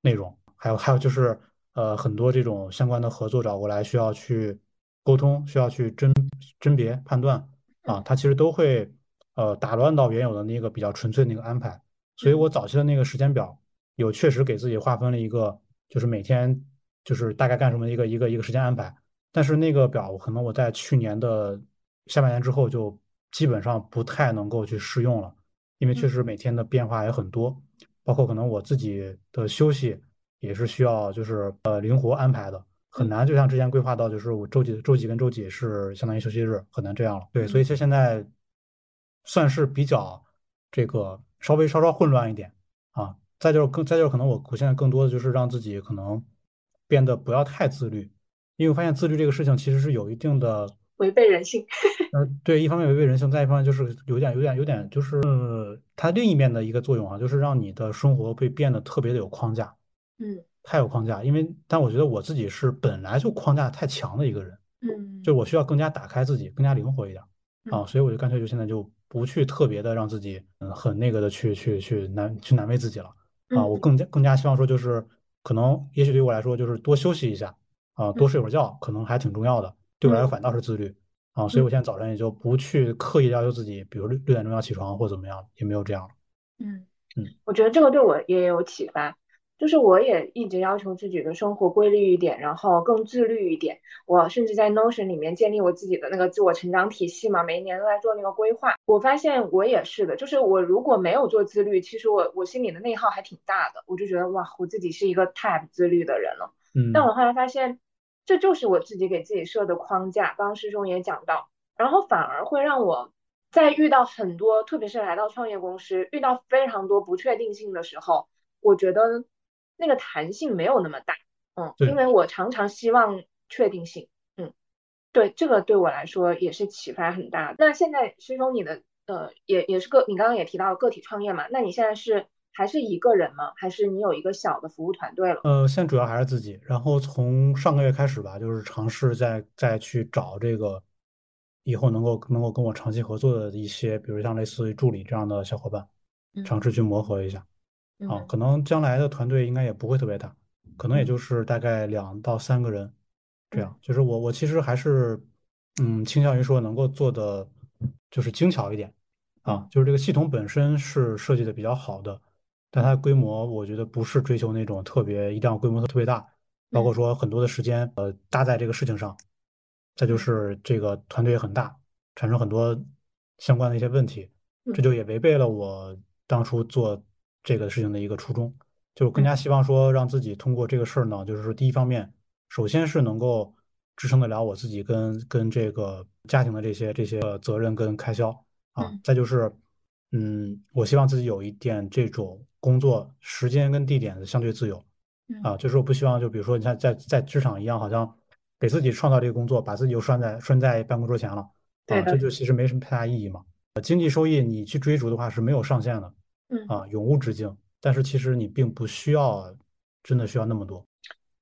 内容，还有还有就是呃很多这种相关的合作找过来需要去沟通，需要去甄甄别判断啊，它其实都会呃打乱到原有的那个比较纯粹那个安排。所以我早期的那个时间表，有确实给自己划分了一个，就是每天就是大概干什么一个一个一个时间安排。但是那个表可能我在去年的下半年之后就基本上不太能够去适用了，因为确实每天的变化也很多，包括可能我自己的休息也是需要就是呃灵活安排的，很难就像之前规划到就是我周几周几跟周几是相当于休息日，很难这样了。对，所以其实现在算是比较这个。稍微稍稍混乱一点啊，再就是更再就是可能我我现在更多的就是让自己可能变得不要太自律，因为我发现自律这个事情其实是有一定的违背人性。嗯，<laughs> 对，一方面违背人性，再一方面就是有点有点有点就是它另一面的一个作用啊，就是让你的生活会变得特别的有框架。嗯，太有框架，因为但我觉得我自己是本来就框架太强的一个人。嗯，就我需要更加打开自己，更加灵活一点啊，所以我就干脆就现在就。不去特别的让自己嗯很那个的去去去难去难为自己了啊！我更加更加希望说就是可能也许对我来说就是多休息一下啊，多睡会儿觉，可能还挺重要的。对我来说反倒是自律啊，所以我现在早晨也就不去刻意要求自己，比如六六点钟要起床或怎么样，也没有这样了。嗯嗯，我觉得这个对我也有启发。就是我也一直要求自己的生活规律一点，然后更自律一点。我甚至在 Notion 里面建立我自己的那个自我成长体系嘛，每一年都在做那个规划。我发现我也是的，就是我如果没有做自律，其实我我心里的内耗还挺大的。我就觉得哇，我自己是一个太不自律的人了。嗯。但我后来发现，这就是我自己给自己设的框架。刚刚师兄也讲到，然后反而会让我在遇到很多，特别是来到创业公司，遇到非常多不确定性的时候，我觉得。那个弹性没有那么大，嗯，因为我常常希望确定性，嗯，对，这个对我来说也是启发很大。那现在师兄你的呃，也也是个你刚刚也提到个体创业嘛，那你现在是还是一个人吗？还是你有一个小的服务团队了？呃，现在主要还是自己，然后从上个月开始吧，就是尝试再再去找这个以后能够能够跟我长期合作的一些，比如像类似于助理这样的小伙伴，嗯尝试去磨合一下。啊，嗯可能将来的团队应该也不会特别大，可能也嗯。就是大概两到三个人这嗯。样。就是我我其实还是嗯倾向于说能够做的就是精巧一点啊，嗯。就是这个系统本身是设计的比较好的，但它规模我觉得不是追求那种特别一定要规模特别大，包括嗯。说很多的时间呃搭在这个事情上，再就嗯。是这个团队也很大，产生很多相关的一些问题。这嗯就也违背了我当初做这个事情的一个初衷，就更嗯。加希望说让自己通过这个事儿呢，就是说第一方面，首先是能够支撑得了我自己跟跟这个家庭的这些这些呃责任跟开销啊，嗯。再就是嗯，我希望自己有一点这种工作时间跟地点的相对自由嗯。啊，就是我不希望就比如说你像在在职场一样，好像给自己创造这个工作，把自己又拴在拴在办公桌前了啊，这就其实没什么太大意义嘛。呃经济收益你去追逐的话是没有上限的嗯，啊，永无止境。但是其实你并不需要真的需要那么多。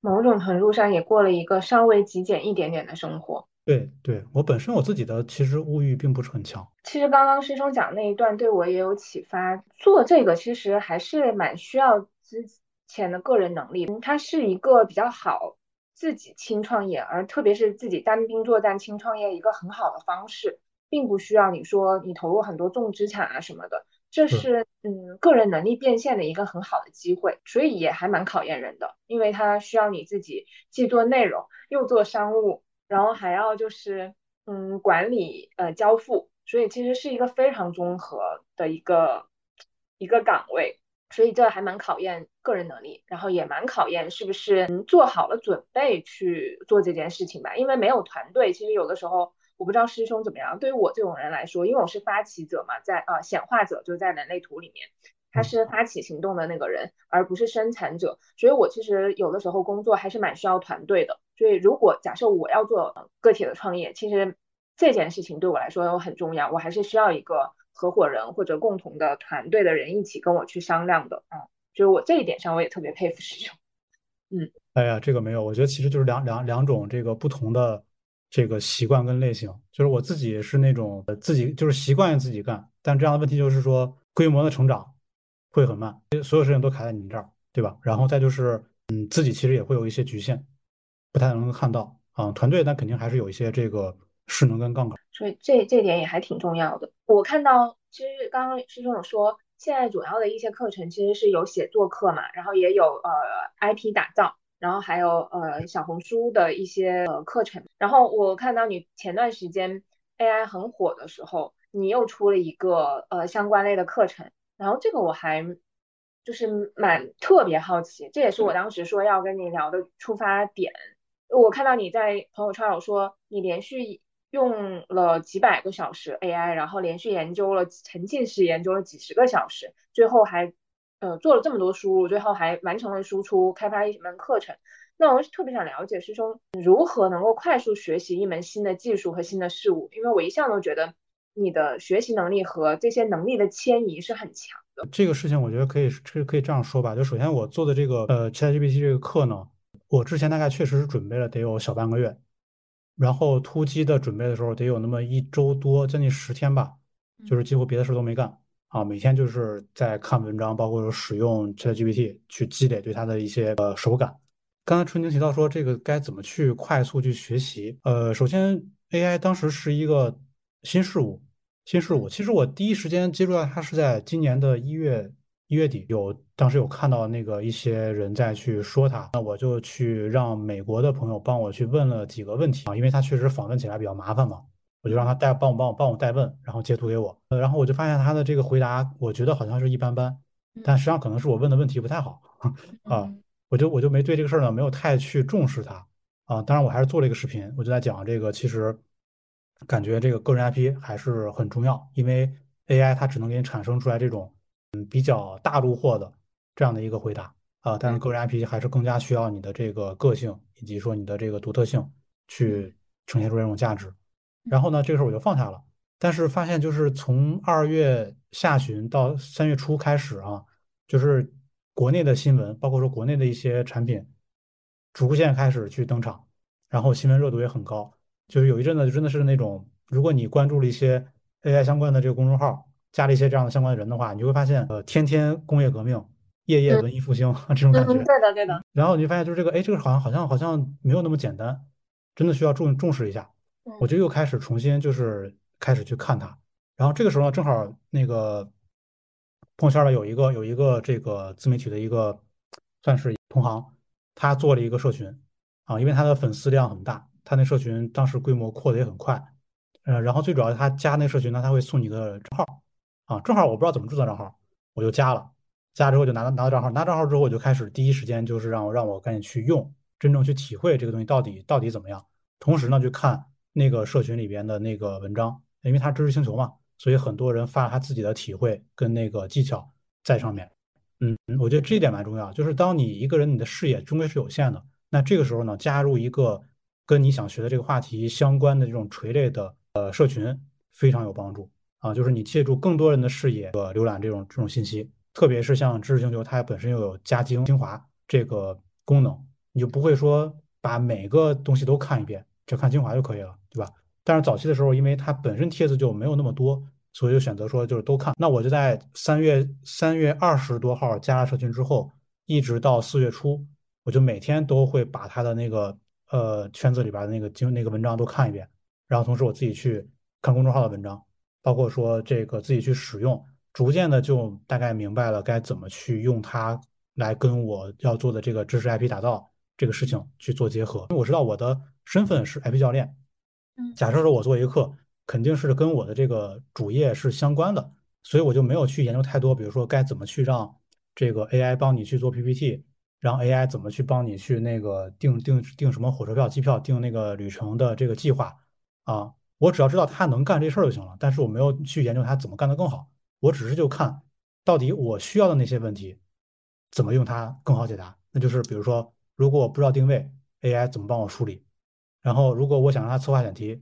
某种程度上也过了一个稍微极简一点点的生活。对对，我本身我自己的其实物欲并不是很强。其实刚刚师兄讲那一段对我也有启发，做这个其实还是蛮需要之前的个人能力，嗯它是一个比较好自己轻创业，而特别是自己单兵作战轻创业一个很好的方式，并不需要你说你投入很多重资产啊什么的，这是是嗯个人能力变现的一个很好的机会，所以也还蛮考验人的，因为它需要你自己既做内容又做商务，然后还要就是嗯管理呃交付，所以其实是一个非常综合的一个一个岗位，所以这还蛮考验个人能力，然后也蛮考验是不是嗯做好了准备去做这件事情吧，因为没有团队，其实有的时候。我不知道师兄怎么样，对于我这种人来说，因为我是发起者嘛，在呃显化者就在人类图里面，他嗯是发起行动的那个人，而不是生产者，所以我其实有的时候工作还是蛮需要团队的。所以如果假设我要做呃个体的创业，其实这件事情对我来说很重要，我还是需要一个合伙人或者共同的团队的人一起跟我去商量的。嗯，就是我这一点上我也特别佩服师兄。嗯哎呀，这个没有，我觉得其实就是两两两种这个不同的这个习惯跟类型。就是我自己是那种自己就是习惯于自己干，但这样的问题就是说规模的成长会很慢，所有事情都卡在你这儿，对吧？然后再就是嗯，自己其实也会有一些局限，不太能看到啊。团队那肯定还是有一些这个势能跟杠杆。所以这这点也还挺重要的。我看到，其实刚刚师兄有说，现在主要的一些课程其实是有写作课嘛，然后也有呃 IP 打造，然后还有呃小红书的一些呃课程。然后我看到你前段时间 AI 很火的时候，你又出了一个呃相关类的课程，然后这个我还就是蛮特别好奇，这也是我当时说要跟你聊的出发点。我看到你在朋友圈有说，你连续用了几百个小时 AI，然后连续研究了沉浸式研究了几十个小时，最后还呃做了这么多输入，最后还完成了输出，开发一门课程。那我特别想了解师兄如何能够快速学习一门新的技术和新的事物，因为我一向都觉得你的学习能力和这些能力的迁移是很强的。这个事情我觉得可以是可以这样说吧，就首先我做的这个呃 ChatGPT 这个课呢，我之前大概确实是准备了得有小半个月，然后突击的准备的时候得有那么一周多，将近十天吧，就是几乎别的事都没干啊，每天就是在看文章，包括使用 ChatGPT 去积累对它的一些呃手感。刚才春晴提到说这个该怎么去快速去学习，呃，首先 AI 当时是一个新事物。新事物，其实我第一时间接触到它是在今年的一月一月底，有当时有看到那个一些人在去说它，那我就去让美国的朋友帮我去问了几个问题啊，因为他确实访问起来比较麻烦嘛，我就让他代帮我帮我帮我代问，然后截图给我，呃，然后我就发现他的这个回答，我觉得好像是一般般，但实际上可能是我问的问题不太好啊，我就我就没对这个事儿呢没有太去重视它啊，当然我还是做了一个视频，我就在讲这个其实。感觉这个个人 IP 还是很重要，因为 AI 它只能给你产生出来这种嗯比较大路货的这样的一个回答啊，但是个人 IP 还是更加需要你的这个个性以及说你的这个独特性去呈现出这种价值。然后呢，这个时候我就放下了，但是发现就是从二月下旬到三月初开始啊，就是国内的新闻，包括说国内的一些产品，逐渐开始去登场，然后新闻热度也很高。就是有一阵子就真的是那种，如果你关注了一些 AI 相关的这个公众号，加了一些这样的相关的人的话，你就会发现，呃，天天工业革命，夜夜文艺复兴这种感觉。对的，对的。然后你就发现，就是这个，哎，这个好像好像好像没有那么简单，真的需要重重视一下。我就又开始重新就是开始去看它。然后这个时候呢，正好那个朋友圈里有一个有一个这个自媒体的一个算是同行，他做了一个社群啊，因为他的粉丝量很大，他那社群当时规模扩的也很快。呃，然后最主要他加那社群呢，他会送你个账号啊，正好我不知道怎么注册账号，我就加了。加之后就拿到拿到账号，拿账号之后我就开始第一时间就是让我让我赶紧去用，真正去体会这个东西到底到底怎么样。同时呢，就看那个社群里边的那个文章，因为它知识星球嘛，所以很多人发他自己的体会跟那个技巧在上面。嗯，我觉得这一点蛮重要，就是当你一个人你的视野终归是有限的，那这个时候呢，加入一个跟你想学的这个话题相关的这种垂类的呃社群非常有帮助啊，就是你借助更多人的视野呃浏览这种这种信息。特别是像知识星球，它本身又有加精精华这个功能，你就不会说把每个东西都看一遍，只看精华就可以了，对吧？但是早期的时候，因为它本身帖子就没有那么多，所以就选择说就是都看。那我就在三月三月二十多号加了社群之后，一直到四月初，我就每天都会把他的那个呃圈子里边的那个经那个文章都看一遍，然后同时我自己去看公众号的文章，包括说这个自己去使用。逐渐的就大概明白了该怎么去用它来跟我要做的这个知识 IP 打造这个事情去做结合。因为我知道我的身份是 IP 教练，假设说我做一个课，肯定是跟我的这个主业是相关的，所以我就没有去研究太多，比如说该怎么去让这个 AI 帮你去做 PPT，让 AI 怎么去帮你去那个订订订什么火车票、机票，订那个旅程的这个计划啊，我只要知道他能干这事儿就行了，但是我没有去研究他怎么干得更好。我只是就看到底我需要的那些问题怎么用它更好解答。那就是比如说，如果我不知道定位，AI 怎么帮我梳理？然后如果我想让他策划选题，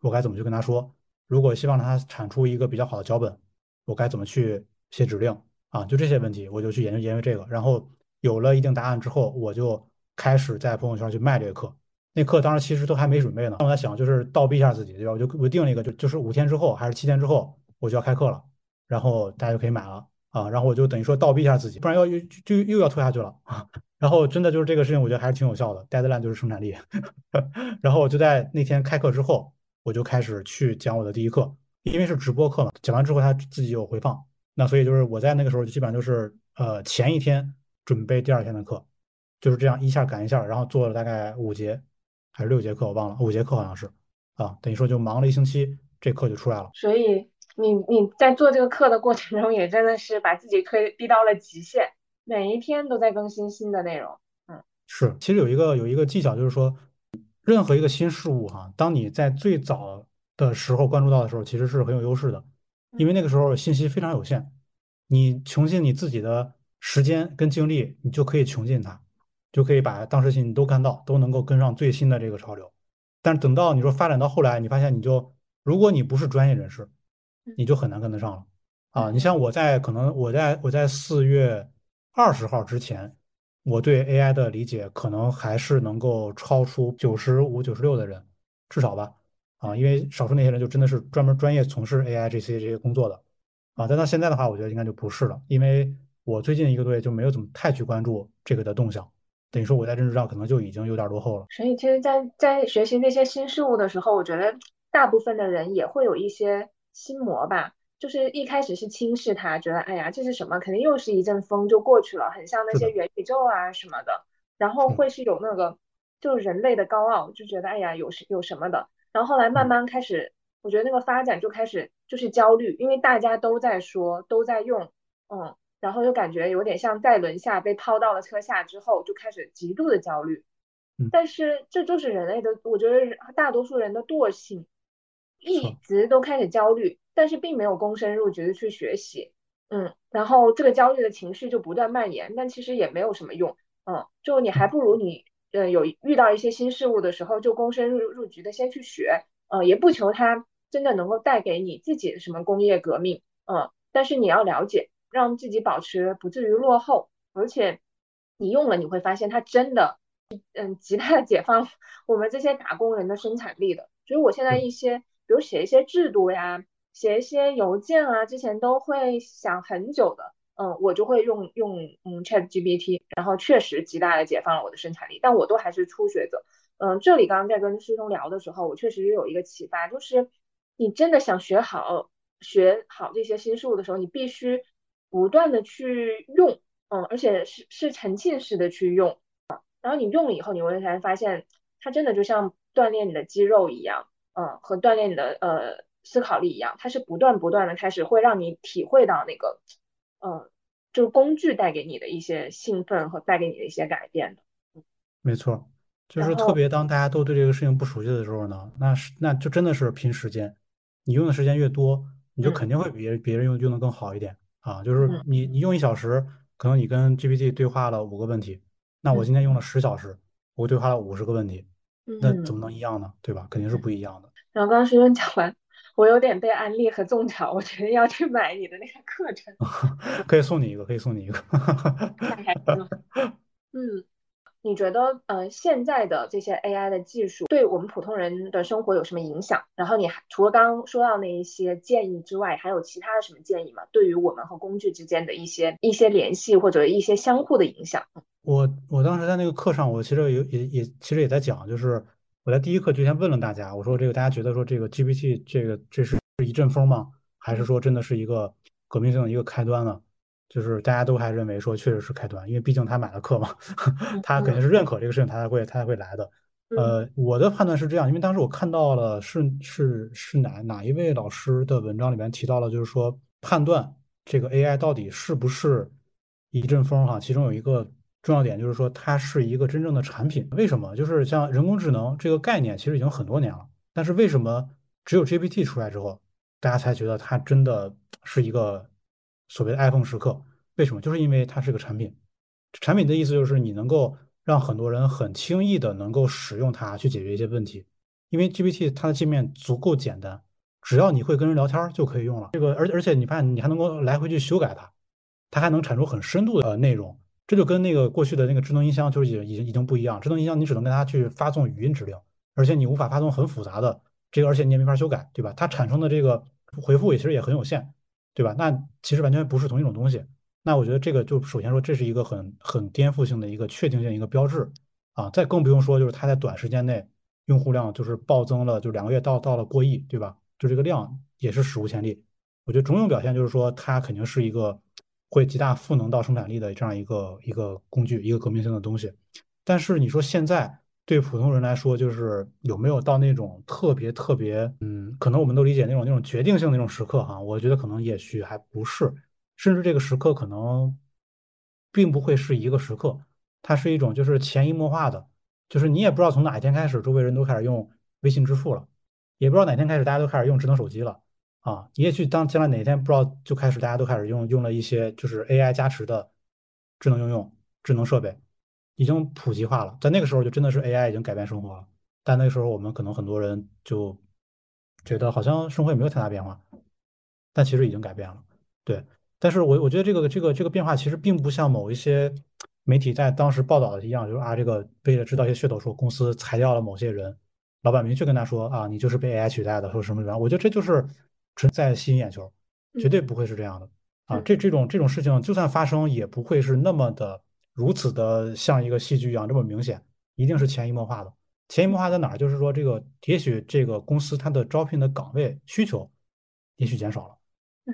我该怎么去跟他说？如果希望他产出一个比较好的脚本，我该怎么去写指令？啊，就这些问题，我就去研究研究这个。然后有了一定答案之后，我就开始在朋友圈去卖这个课。那课当时其实都还没准备呢，我在想就是倒逼一下自己，对吧？我就我定了一个，就就是五天之后还是七天之后我就要开课了。然后大家就可以买了啊，然后我就等于说倒逼一下自己，不然要又就又要拖下去了啊。<laughs> 然后真的就是这个事情，我觉得还是挺有效的。Deadline 就是生产力。<laughs> 然后我就在那天开课之后，我就开始去讲我的第一课，因为是直播课嘛，讲完之后他自己有回放，那所以就是我在那个时候就基本上就是呃前一天准备第二天的课，就是这样一下赶一下，然后做了大概五节还是六节课，我忘了，五节课好像是啊，等于说就忙了一星期，这课就出来了。所以。你你在做这个课的过程中，也真的是把自己推逼到了极限，每一天都在更新新的内容。嗯，是，其实有一个有一个技巧，就是说，任何一个新事物哈，当你在最早的时候关注到的时候，其实是很有优势的，因为那个时候信息非常有限，你穷尽你自己的时间跟精力，你就可以穷尽它，就可以把当时信息都看到，都能够跟上最新的这个潮流。但是等到你说发展到后来，你发现你就，如果你不是专业人士，你就很难跟得上了啊！你像我在可能我在我在四月二十号之前，我对 AI 的理解可能还是能够超出九十五、九十六的人，至少吧啊！因为少数那些人就真的是专门专业从事 AI 这些这些工作的啊。但到现在的话，我觉得应该就不是了，因为我最近一个多月就没有怎么太去关注这个的动向，等于说我在认知上可能就已经有点落后了。所以，其实，在在学习那些新事物的时候，我觉得大部分的人也会有一些。心魔吧，就是一开始是轻视它，觉得哎呀，这是什么？肯定又是一阵风就过去了，很像那些元宇宙啊什么的。然后会是有那个，就是人类的高傲，就觉得哎呀，有有什么的。然后后来慢慢开始，我觉得那个发展就开始就是焦虑，因为大家都在说，都在用，嗯，然后就感觉有点像在轮下被抛到了车下之后，就开始极度的焦虑。但是这就是人类的，我觉得大多数人的惰性。一直都开始焦虑，但是并没有躬身入局的去学习，嗯，然后这个焦虑的情绪就不断蔓延，但其实也没有什么用，嗯，就你还不如你，呃，有遇到一些新事物的时候就躬身入入局的先去学，呃，也不求它真的能够带给你自己的什么工业革命，嗯，但是你要了解，让自己保持不至于落后，而且你用了你会发现它真的，嗯，极大的解放我们这些打工人的生产力的。所以我现在一些，比如写一些制度呀，写一些邮件啊，之前都会想很久的。嗯，我就会用用嗯 Chat GPT，然后确实极大的解放了我的生产力，但我都还是初学者。嗯，这里刚刚在跟师兄聊的时候，我确实也有一个启发，就是你真的想学好学好这些新事物的时候，你必须不断的去用，嗯，而且是是沉浸式的去用啊，然后你用了以后，你会才发现它真的就像锻炼你的肌肉一样，嗯，和锻炼你的呃思考力一样，它是不断不断的开始会让你体会到那个。嗯，就是工具带给你的一些兴奋和带给你的一些改变的，没错，就是特别当大家都对这个事情不熟悉的时候呢，那是那就真的是拼时间，你用的时间越多，你就肯定会比别人用用的更好一点啊。就是你你用一小时，可能你跟 GPT 对话了五个问题，那我今天用了十小时，我对话了五十个问题，那怎么能一样呢？对吧？肯定是不一样的。然后刚刚师兄讲完。我有点被安利和种草，我决定要去买你的那个课程。<laughs> 可以送你一个，可以送你一个。太开心了。嗯，你觉得呃现在的这些 AI 的技术对我们普通人的生活有什么影响？然后你还除了刚刚说到那一些建议之外，还有其他的什么建议吗？对于我们和工具之间的一些一些联系或者一些相互的影响？我我当时在那个课上，我其实有也也其实也在讲，就是。我在第一课就先问了大家，我说这个大家觉得说这个 GPT 这个这是一阵风吗？还是说真的是一个革命性的一个开端呢？就是大家都还认为说确实是开端，因为毕竟他买了课嘛，他肯定是认可这个事情，他才会他才会来的。呃，我的判断是这样，因为当时我看到了是是是哪哪一位老师的文章里面提到了，就是说判断这个 AI 到底是不是一阵风哈，其中有一个。重要点就是说，它是一个真正的产品。为什么？就是像人工智能这个概念，其实已经很多年了。但是为什么只有 GPT 出来之后，大家才觉得它真的是一个所谓的 iPhone 时刻？为什么？就是因为它是个产品。产品的意思就是你能够让很多人很轻易的能够使用它去解决一些问题。因为 GPT 它的界面足够简单，只要你会跟人聊天就可以用了。这个，而而且你发现你还能够来回去修改它，它还能产出很深度的内容。这就跟那个过去的那个智能音箱就是已经已经已经不一样。智能音箱你只能跟它去发送语音指令，而且你无法发送很复杂的这个，而且你也没法修改，对吧？它产生的这个回复也其实也很有限，对吧？那其实完全不是同一种东西。那我觉得这个就首先说这是一个很很颠覆性的一个确定性一个标志啊。再更不用说就是它在短时间内用户量就是暴增了，就两个月到到了过亿，对吧？就这个量也是史无前例。我觉得种种表现就是说它肯定是一个。会极大赋能到生产力的这样一个一个工具，一个革命性的东西。但是你说现在对普通人来说，就是有没有到那种特别特别，嗯，可能我们都理解那种那种决定性那种时刻哈？我觉得可能也许还不是，甚至这个时刻可能并不会是一个时刻，它是一种就是潜移默化的，就是你也不知道从哪一天开始，周围人都开始用微信支付了，也不知道哪天开始大家都开始用智能手机了。啊，你也去当将来哪天不知道就开始大家都开始用用了一些就是 AI 加持的智能应用、智能设备，已经普及化了。在那个时候就真的是 AI 已经改变生活了。但那个时候我们可能很多人就觉得好像生活也没有太大变化，但其实已经改变了。对，但是我我觉得这个这个这个变化其实并不像某一些媒体在当时报道的一样，就是啊这个为了知道一些噱头，说公司裁掉了某些人，老板明确跟他说啊你就是被 AI 取代的，说什么什么。我觉得这就是。纯在吸引眼球，绝对不会是这样的啊！这这种这种事情，就算发生，也不会是那么的如此的像一个戏剧一样这么明显，一定是潜移默化的。潜移默化在哪儿？就是说，这个也许这个公司它的招聘的岗位需求也许减少了，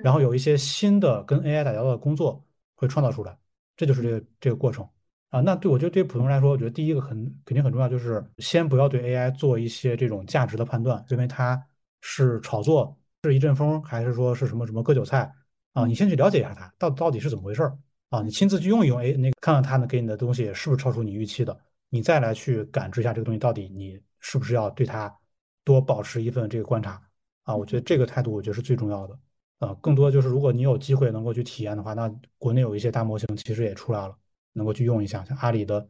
然后有一些新的跟 AI 打交道的工作会创造出来，这就是这个这个过程啊。那对我觉得对普通人来说，我觉得第一个很肯定很重要，就是先不要对 AI 做一些这种价值的判断，因为它是炒作。是一阵风，还是说是什么什么割韭菜啊？你先去了解一下它，到到底是怎么回事儿啊？你亲自去用一用，哎，那个看看它呢给你的东西是不是超出你预期的，你再来去感知一下这个东西到底你是不是要对它多保持一份这个观察啊？我觉得这个态度我觉得是最重要的啊。更多就是如果你有机会能够去体验的话，那国内有一些大模型其实也出来了，能够去用一下，像阿里的、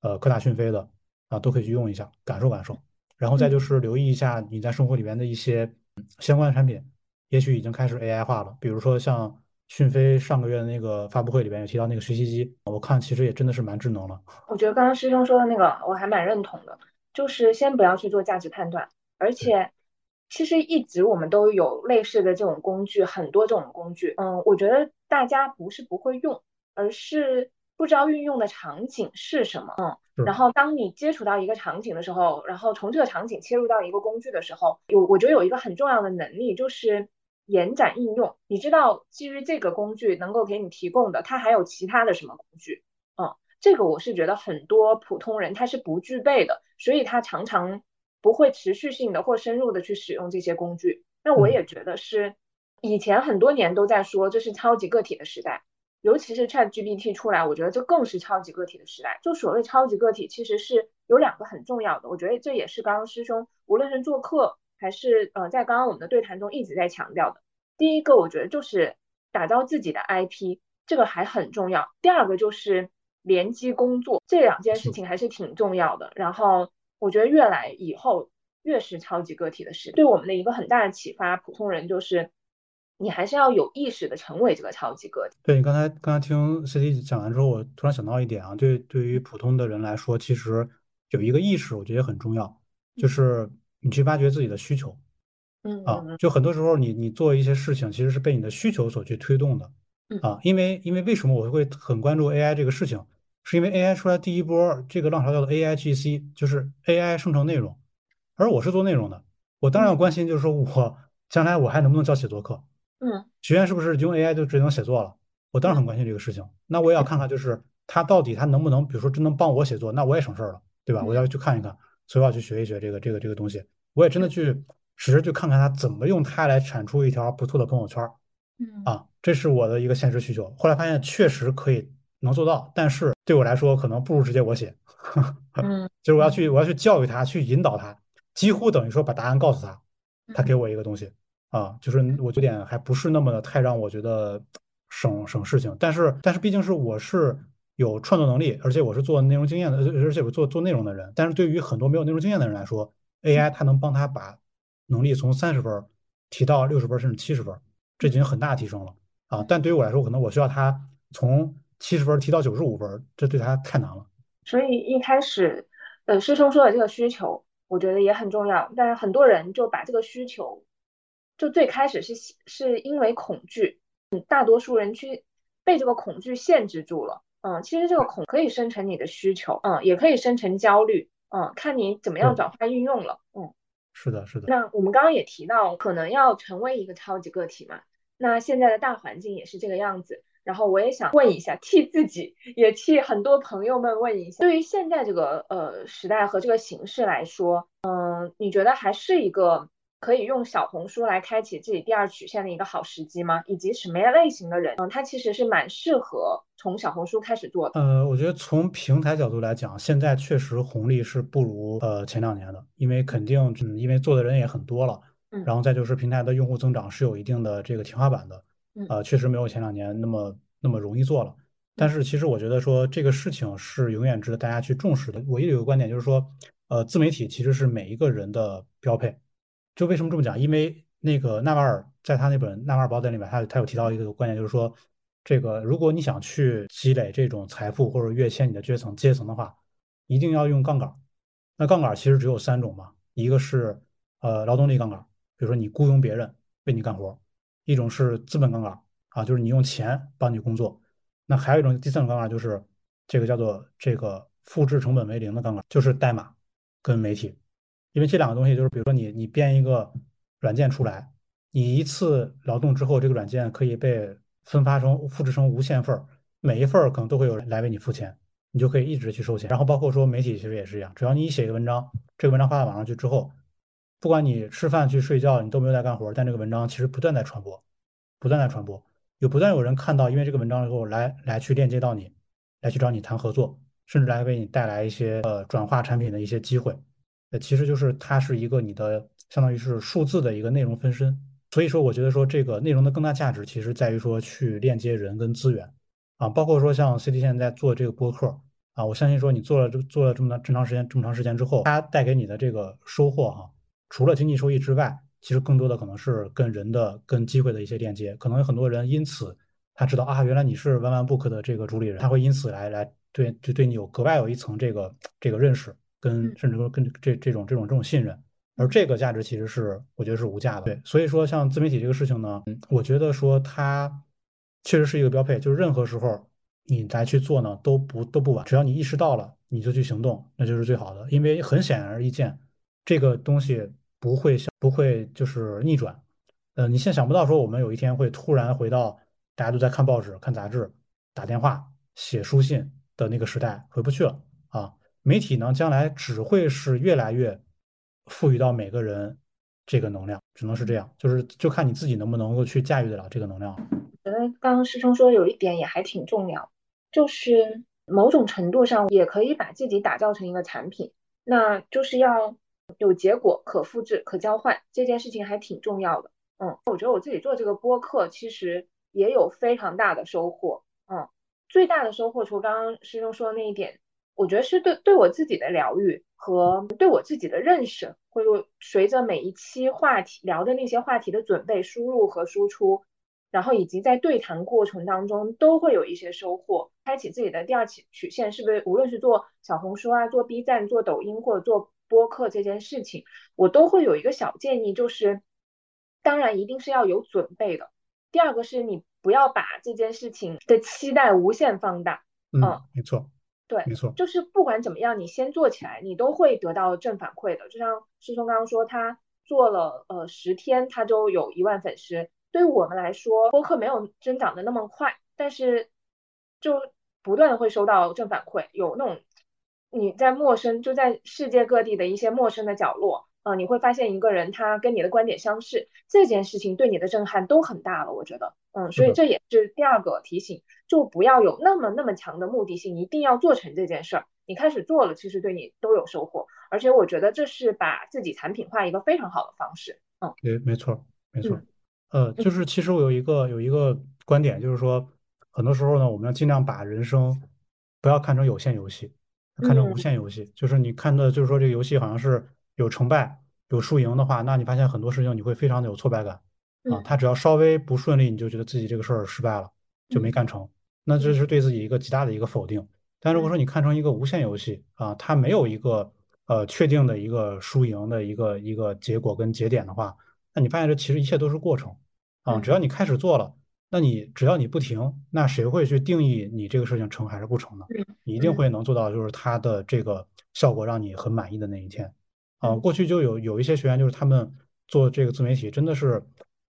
呃科大讯飞的啊都可以去用一下，感受感受。然后再就是留意一下你在生活里边的一些。相关的产品，也许已经开始 AI 化了。比如说像讯飞上个月的那个发布会里边有提到那个学习机，我看其实也真的是蛮智能了。我觉得刚刚师兄说的那个我还蛮认同的，就是先不要去做价值判断，而且其实一直我们都有类似的这种工具，很多这种工具。嗯，我觉得大家不是不会用，而是不知道运用的场景是什么。嗯。然后，当你接触到一个场景的时候，然后从这个场景切入到一个工具的时候，有我觉得有一个很重要的能力就是延展应用。你知道，基于这个工具能够给你提供的，它还有其他的什么工具？嗯，这个我是觉得很多普通人他是不具备的，所以他常常不会持续性的或深入的去使用这些工具。那我也觉得是以前很多年都在说这是超级个体的时代。尤其是 ChatGPT 出来，我觉得这更是超级个体的时代。就所谓超级个体，其实是有两个很重要的，我觉得这也是刚刚师兄无论是做客还是呃在刚刚我们的对谈中一直在强调的。第一个，我觉得就是打造自己的 IP，这个还很重要。第二个就是联机工作，这两件事情还是挺重要的。然后我觉得越来以后越是超级个体的事，对我们的一个很大的启发，普通人就是。你还是要有意识的成为这个超级个体。对你刚才刚才听 CT 讲完之后，我突然想到一点啊，对对于普通的人来说，其实有一个意识，我觉得也很重要，就是你去挖掘自己的需求。嗯啊，就很多时候你你做一些事情，其实是被你的需求所去推动的。啊，因为因为为什么我会很关注 AI 这个事情，是因为 AI 出来第一波这个浪潮叫做 AIGC，就是 AI 生成内容，而我是做内容的，我当然要关心，就是说我将来我还能不能教写作课。嗯，学院是不是用 AI 就只能写作了？我当然很关心这个事情。那我也要看看，就是它到底它能不能，比如说真能帮我写作，那我也省事儿了，对吧？我要去看一看，所以我要去学一学这个这个这个东西。我也真的去实时去看看它怎么用它来产出一条不错的朋友圈。嗯啊，这是我的一个现实需求。后来发现确实可以能做到，但是对我来说可能不如直接我写。嗯，<laughs> 就是我要去我要去教育他，去引导他，几乎等于说把答案告诉他，他给我一个东西。啊，就是我这点还不是那么的太让我觉得省省事情，但是但是毕竟是我是有创作能力，而且我是做内容经验的，而且我做做内容的人。但是对于很多没有内容经验的人来说，AI 它能帮他把能力从三十分提到六十分甚至七十分，这已经很大提升了啊。但对于我来说，可能我需要他从七十分提到九十五分，这对他太难了。所以一开始，呃，师兄说的这个需求，我觉得也很重要，但是很多人就把这个需求。就最开始是是因为恐惧，嗯，大多数人去被这个恐惧限制住了，嗯，其实这个恐可以生成你的需求，嗯，也可以生成焦虑，嗯，看你怎么样转化运用了，嗯，是的，是的。那我们刚刚也提到，可能要成为一个超级个体嘛，那现在的大环境也是这个样子，然后我也想问一下，替自己也替很多朋友们问一下，对于现在这个呃时代和这个形势来说，嗯，你觉得还是一个？可以用小红书来开启自己第二曲线的一个好时机吗？以及什么样类型的人，嗯，他其实是蛮适合从小红书开始做的。呃，我觉得从平台角度来讲，现在确实红利是不如呃前两年的，因为肯定，嗯，因为做的人也很多了，嗯，然后再就是平台的用户增长是有一定的这个天花板的，嗯，呃，确实没有前两年那么那么容易做了。但是其实我觉得说这个事情是永远值得大家去重视的。我一直有个观点就是说，呃，自媒体其实是每一个人的标配。就为什么这么讲？因为那个纳瓦尔在他那本《纳瓦尔宝典》里面，他他有提到一个观点，就是说，这个如果你想去积累这种财富或者跃迁你的阶层阶层的话，一定要用杠杆。那杠杆其实只有三种嘛，一个是呃劳动力杠杆，比如说你雇佣别人为你干活；一种是资本杠杆啊，就是你用钱帮你工作；那还有一种第三种杠杆就是这个叫做这个复制成本为零的杠杆，就是代码跟媒体。因为这两个东西就是，比如说你你编一个软件出来，你一次劳动之后，这个软件可以被分发成复制成无限份儿，每一份儿可能都会有人来为你付钱，你就可以一直去收钱。然后包括说媒体其实也是一样，只要你一写一个文章，这个文章发到网上去之后，不管你吃饭去睡觉，你都没有在干活，但这个文章其实不断在传播，不断在传播，有不断有人看到，因为这个文章之后来来去链接到你，来去找你谈合作，甚至来为你带来一些呃转化产品的一些机会。呃，其实就是它是一个你的，相当于是数字的一个内容分身。所以说，我觉得说这个内容的更大价值，其实在于说去链接人跟资源啊，包括说像 CT 现在做这个播客啊，我相信说你做了这做了这么长这么长时间这么长时间之后，它带给你的这个收获哈，除了经济收益之外，其实更多的可能是跟人的、跟机会的一些链接。可能有很多人因此他知道啊，原来你是 One One Book 的这个主理人，他会因此来来对就对你有格外有一层这个这个认识，跟甚至说跟这这种这种这种信任。而这个价值其实是我觉得是无价的。对，所以说像自媒体这个事情呢，我觉得说它确实是一个标配，就是任何时候你来去做呢都不都不晚，只要你意识到了，你就去行动，那就是最好的。因为很显而易见，这个东西不会不会就是逆转。呃，你现在想不到说我们有一天会突然回到大家都在看报纸、看杂志、打电话、写书信的那个时代，回不去了啊！媒体呢，将来只会是越来越。赋予到每个人这个能量，只能是这样，就是就看你自己能不能够去驾驭得了这个能量。我觉得刚刚师兄说有一点也还挺重要，就是某种程度上也可以把自己打造成一个产品，那就是要有结果、可复制、可交换，这件事情还挺重要的。嗯，我觉得我自己做这个播客其实也有非常大的收获。嗯，最大的收获除刚刚师兄说的那一点。我觉得是对对我自己的疗愈和对我自己的认识，会随着每一期话题聊的那些话题的准备、输入和输出，然后以及在对谈过程当中都会有一些收获。开启自己的第二曲曲线，是不是无论是做小红书啊、做 B 站、做抖音或者做播客这件事情，我都会有一个小建议，就是当然一定是要有准备的。第二个是你不要把这件事情的期待无限放大。嗯，没错。对，没错，就是不管怎么样，你先做起来，你都会得到正反馈的。就像师兄刚刚说，他做了呃十天，他就有一万粉丝。对于我们来说，播客没有增长的那么快，但是就不断的会收到正反馈，有那种你在陌生就在世界各地的一些陌生的角落。呃，你会发现一个人他跟你的观点相似，这件事情对你的震撼都很大了，我觉得，嗯，所以这也是第二个提醒，就不要有那么那么强的目的性，一定要做成这件事儿。你开始做了，其实对你都有收获，而且我觉得这是把自己产品化一个非常好的方式。嗯，对，没错，没错。呃，就是其实我有一个有一个观点，就是说，很多时候呢，我们要尽量把人生不要看成有限游戏，看成无限游戏。就是你看的，就是说这个游戏好像是。有成败，有输赢的话，那你发现很多事情你会非常的有挫败感啊。他只要稍微不顺利，你就觉得自己这个事儿失败了，就没干成。那这是对自己一个极大的一个否定。但如果说你看成一个无限游戏啊，它没有一个呃确定的一个输赢的一个一个结果跟节点的话，那你发现这其实一切都是过程啊。只要你开始做了，那你只要你不停，那谁会去定义你这个事情成还是不成呢？你一定会能做到，就是它的这个效果让你很满意的那一天。啊，过去就有有一些学员，就是他们做这个自媒体，真的是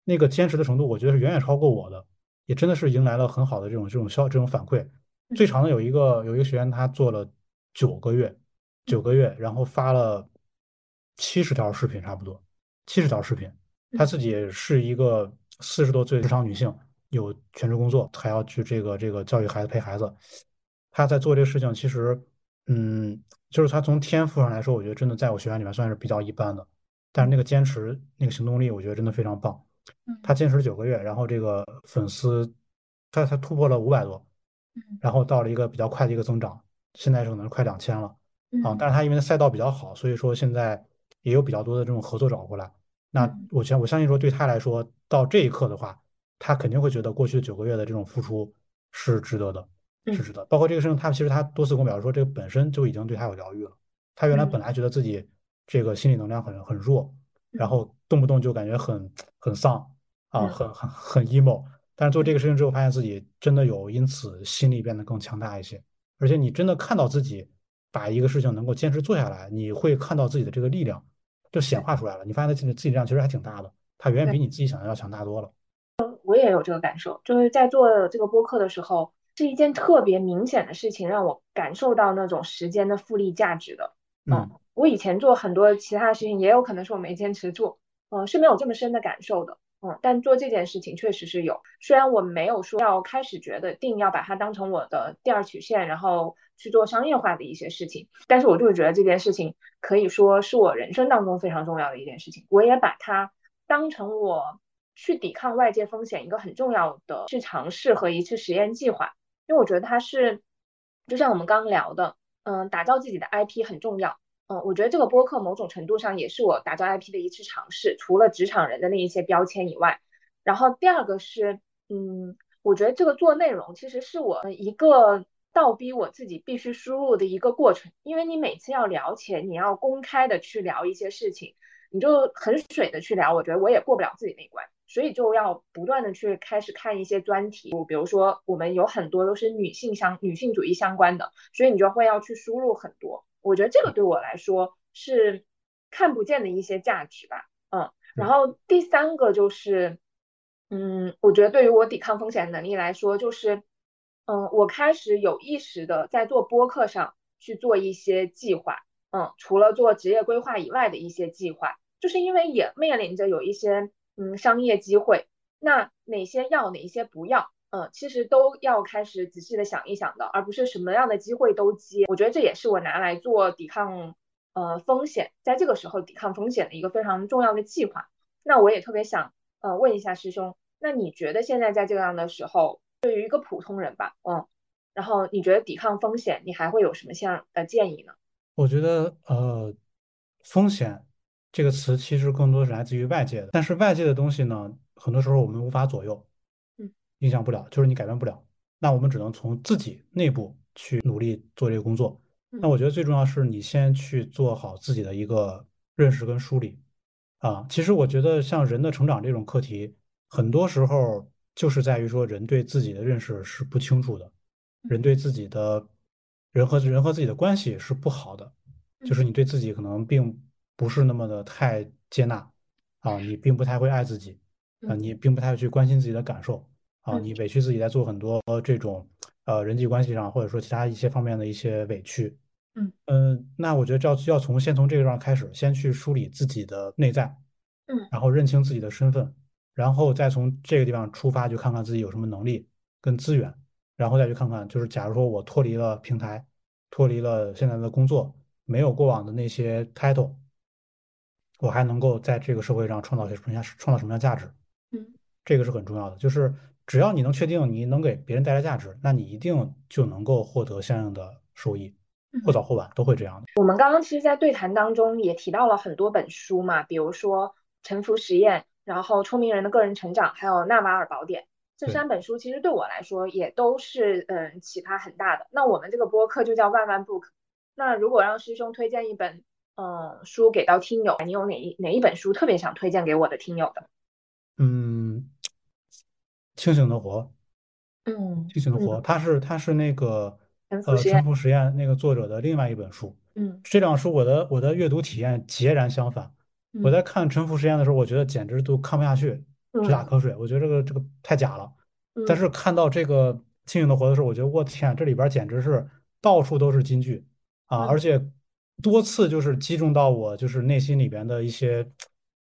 那个坚持的程度，我觉得是远远超过我的，也真的是迎来了很好的这种这种效这种反馈。最长的有一个有一个学员，他做了九个月，九个月，然后发了七十条视频，差不多七十条视频。他自己是一个四十多岁职场女性，有全职工作，还要去这个这个教育孩子陪孩子。他在做这个事情，其实。嗯，就是他从天赋上来说，我觉得真的在我学员里面算是比较一般的，但是那个坚持、那个行动力，我觉得真的非常棒。他坚持九个月，然后这个粉丝他他突破了五百多，然后到了一个比较快的一个增长，现在是可能快两千了啊。但是他因为赛道比较好，所以说现在也有比较多的这种合作找过来。那我相我相信说对他来说，到这一刻的话，他肯定会觉得过去九个月的这种付出是值得的。是值得，包括这个事情，他其实他多次跟我表示说，这个本身就已经对他有疗愈了。他原来本来觉得自己这个心理能量很很弱，然后动不动就感觉很很丧啊，很很很 emo。但是做这个事情之后，发现自己真的有因此心理变得更强大一些。而且你真的看到自己把一个事情能够坚持做下来，你会看到自己的这个力量就显化出来了。你发现自己自己力量其实还挺大的，它远远比你自己想象要强大多了。我也有这个感受，就是在做这个播客的时候。是一件特别明显的事情，让我感受到那种时间的复利价值的。嗯，我以前做很多其他的事情，也有可能是我没坚持住，嗯，是没有这么深的感受的。嗯，但做这件事情确实是有。虽然我没有说要开始觉得定要把它当成我的第二曲线，然后去做商业化的一些事情，但是我就是觉得这件事情可以说是我人生当中非常重要的一件事情。我也把它当成我去抵抗外界风险一个很重要的去尝试和一次实验计划。因为我觉得它是，就像我们刚刚聊的，嗯，打造自己的 IP 很重要，嗯，我觉得这个播客某种程度上也是我打造 IP 的一次尝试，除了职场人的那一些标签以外，然后第二个是，嗯，我觉得这个做内容其实是我一个倒逼我自己必须输入的一个过程，因为你每次要聊且你要公开的去聊一些事情，你就很水的去聊，我觉得我也过不了自己那关，所以就要不断的去开始看一些专题，比如说我们有很多都是女性相女性主义相关的，所以你就会要去输入很多。我觉得这个对我来说是看不见的一些价值吧，嗯，然后第三个就是，嗯，我觉得对于我抵抗风险能力来说，就是，嗯，我开始有意识的在做播客上去做一些计划，嗯，除了做职业规划以外的一些计划，就是因为也面临着有一些嗯商业机会，那哪些要，哪些不要。嗯，其实都要开始仔细的想一想的，而不是什么样的机会都接。我觉得这也是我拿来做抵抗呃风险，在这个时候抵抗风险的一个非常重要的计划。那我也特别想呃问一下师兄，那你觉得现在在这样的时候，对于一个普通人吧，嗯，然后你觉得抵抗风险，你还会有什么像呃建议呢？我觉得呃，风险这个词其实更多是来自于外界的，但是外界的东西呢，很多时候我们无法左右。影响不了，就是你改变不了，那我们只能从自己内部去努力做这个工作。那我觉得最重要是你先去做好自己的一个认识跟梳理啊。其实我觉得像人的成长这种课题，很多时候就是在于说人对自己的认识是不清楚的，人对自己的人和人和自己的关系是不好的，就是你对自己可能并不是那么的太接纳啊，你并不太会爱自己啊，你并不太去关心自己的感受。啊，你委屈自己在做很多这种呃人际关系上，或者说其他一些方面的一些委屈，嗯嗯，那我觉得要要从先从这个地方开始，先去梳理自己的内在，嗯，然后认清自己的身份，然后再从这个地方出发，去看看自己有什么能力跟资源，然后再去看看，就是假如说我脱离了平台，脱离了现在的工作，没有过往的那些 title，我还能够在这个社会上创造些什么样创造什么样价值？嗯，这个是很重要的，就是。只要你能确定你能给别人带来价值，那你一定就能够获得相应的收益，或早或晚都会这样的。我们刚刚其实，在对谈当中也提到了很多本书嘛，比如说《沉浮实验》，然后《聪明人的个人成长》，还有《纳瓦尔宝典》这三本书，其实对我来说也都是嗯启发很大的。那我们这个播客就叫万万 book。那如果让师兄推荐一本嗯书给到听友，你有哪一哪一本书特别想推荐给我的听友的？嗯。清醒的活，嗯，清醒的活，它是它是那个呃沉浮实验那个作者的另外一本书，嗯，这两书我的我的阅读体验截然相反。我在看沉浮实验的时候，我觉得简直都看不下去，直打瞌睡。我觉得这个这个太假了。但是看到这个清醒的活的时候，我觉得我天，这里边简直是到处都是金句啊，而且多次就是击中到我就是内心里边的一些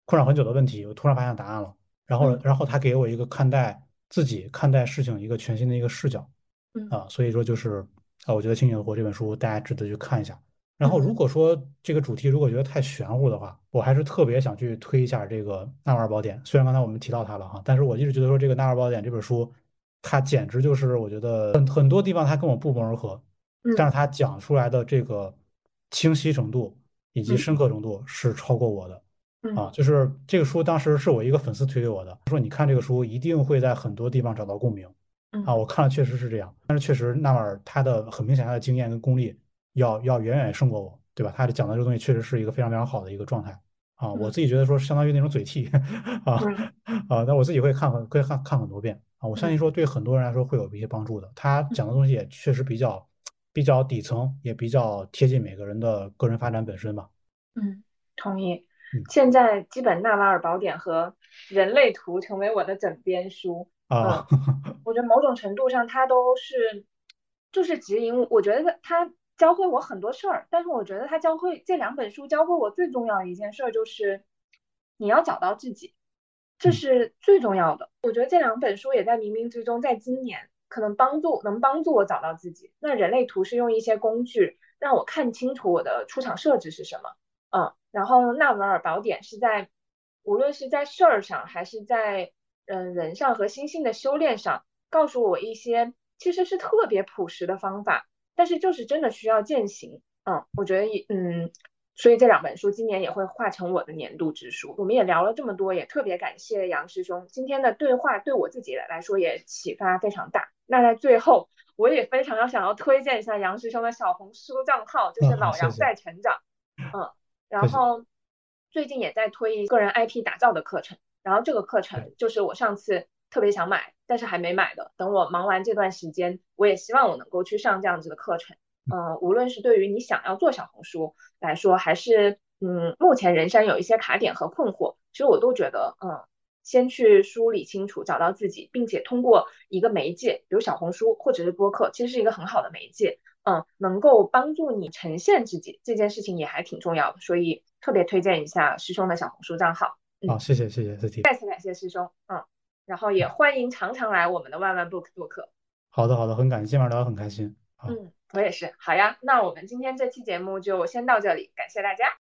困扰很久的问题，我突然发现答案了。然后然后他给我一个看待。自己看待事情一个全新的一个视角，嗯啊，所以说就是啊，我觉得《清醒的活》这本书大家值得去看一下。然后如果说这个主题如果觉得太玄乎的话，我还是特别想去推一下这个《纳瓦尔宝典》。虽然刚才我们提到它了哈，但是我一直觉得说这个《纳瓦尔宝典》这本书，它简直就是我觉得很很多地方它跟我不谋而合，但是它讲出来的这个清晰程度以及深刻程度是超过我的。啊，就是这个书当时是我一个粉丝推给我的，说你看这个书一定会在很多地方找到共鸣。啊，我看了确实是这样，但是确实纳瓦尔他的很明显他的经验跟功力要要远远胜过我，对吧？他讲的这个东西确实是一个非常非常好的一个状态。啊，我自己觉得说相当于那种嘴替啊 <laughs> 啊，那我自己会看很会看看很多遍啊，我相信说对很多人来说会有一些帮助的。他讲的东西也确实比较比较底层，也比较贴近每个人的个人发展本身吧。嗯，同意。现在基本《纳瓦尔宝典》和《人类图》成为我的枕边书啊。<laughs> 我觉得某种程度上，它都是就是指引。我觉得它教会我很多事儿，但是我觉得它教会这两本书教会我最重要的一件事儿就是你要找到自己，这是最重要的。我觉得这两本书也在冥冥之中，在今年可能帮助能帮助我找到自己。那《人类图》是用一些工具让我看清楚我的出场设置是什么。嗯。然后纳瓦尔宝典是在，无论是在事儿上，还是在嗯人上和心性的修炼上，告诉我一些其实是特别朴实的方法，但是就是真的需要践行。嗯，我觉得也嗯所以这两本书今年也会化成我的年度之书。我们也聊了这么多，也特别感谢杨师兄今天的对话，对我自己来说也启发非常大。那在最后，我也非常要想要推荐一下杨师兄的小红书账号，就是老杨在成长。嗯，然后最近也在推一个人 IP 打造的课程，然后这个课程就是我上次特别想买，但是还没买的。等我忙完这段时间，我也希望我能够去上这样子的课程。嗯，无论是对于你想要做小红书来说，还是嗯目前人生有一些卡点和困惑，其实我都觉得，嗯，先去梳理清楚，找到自己，并且通过一个媒介，比如小红书或者是播客，其实是一个很好的媒介，嗯，能够帮助你呈现自己，这件事情也还挺重要的，所以特别推荐一下师兄的小红书账号。好，谢谢谢谢再次感谢师兄，嗯，然后也欢迎常常来我们的万万 book 做客。好的好的，很感谢，今晚聊得很开心。嗯。我也是，好呀，那我们今天这期节目就先到这里，感谢大家。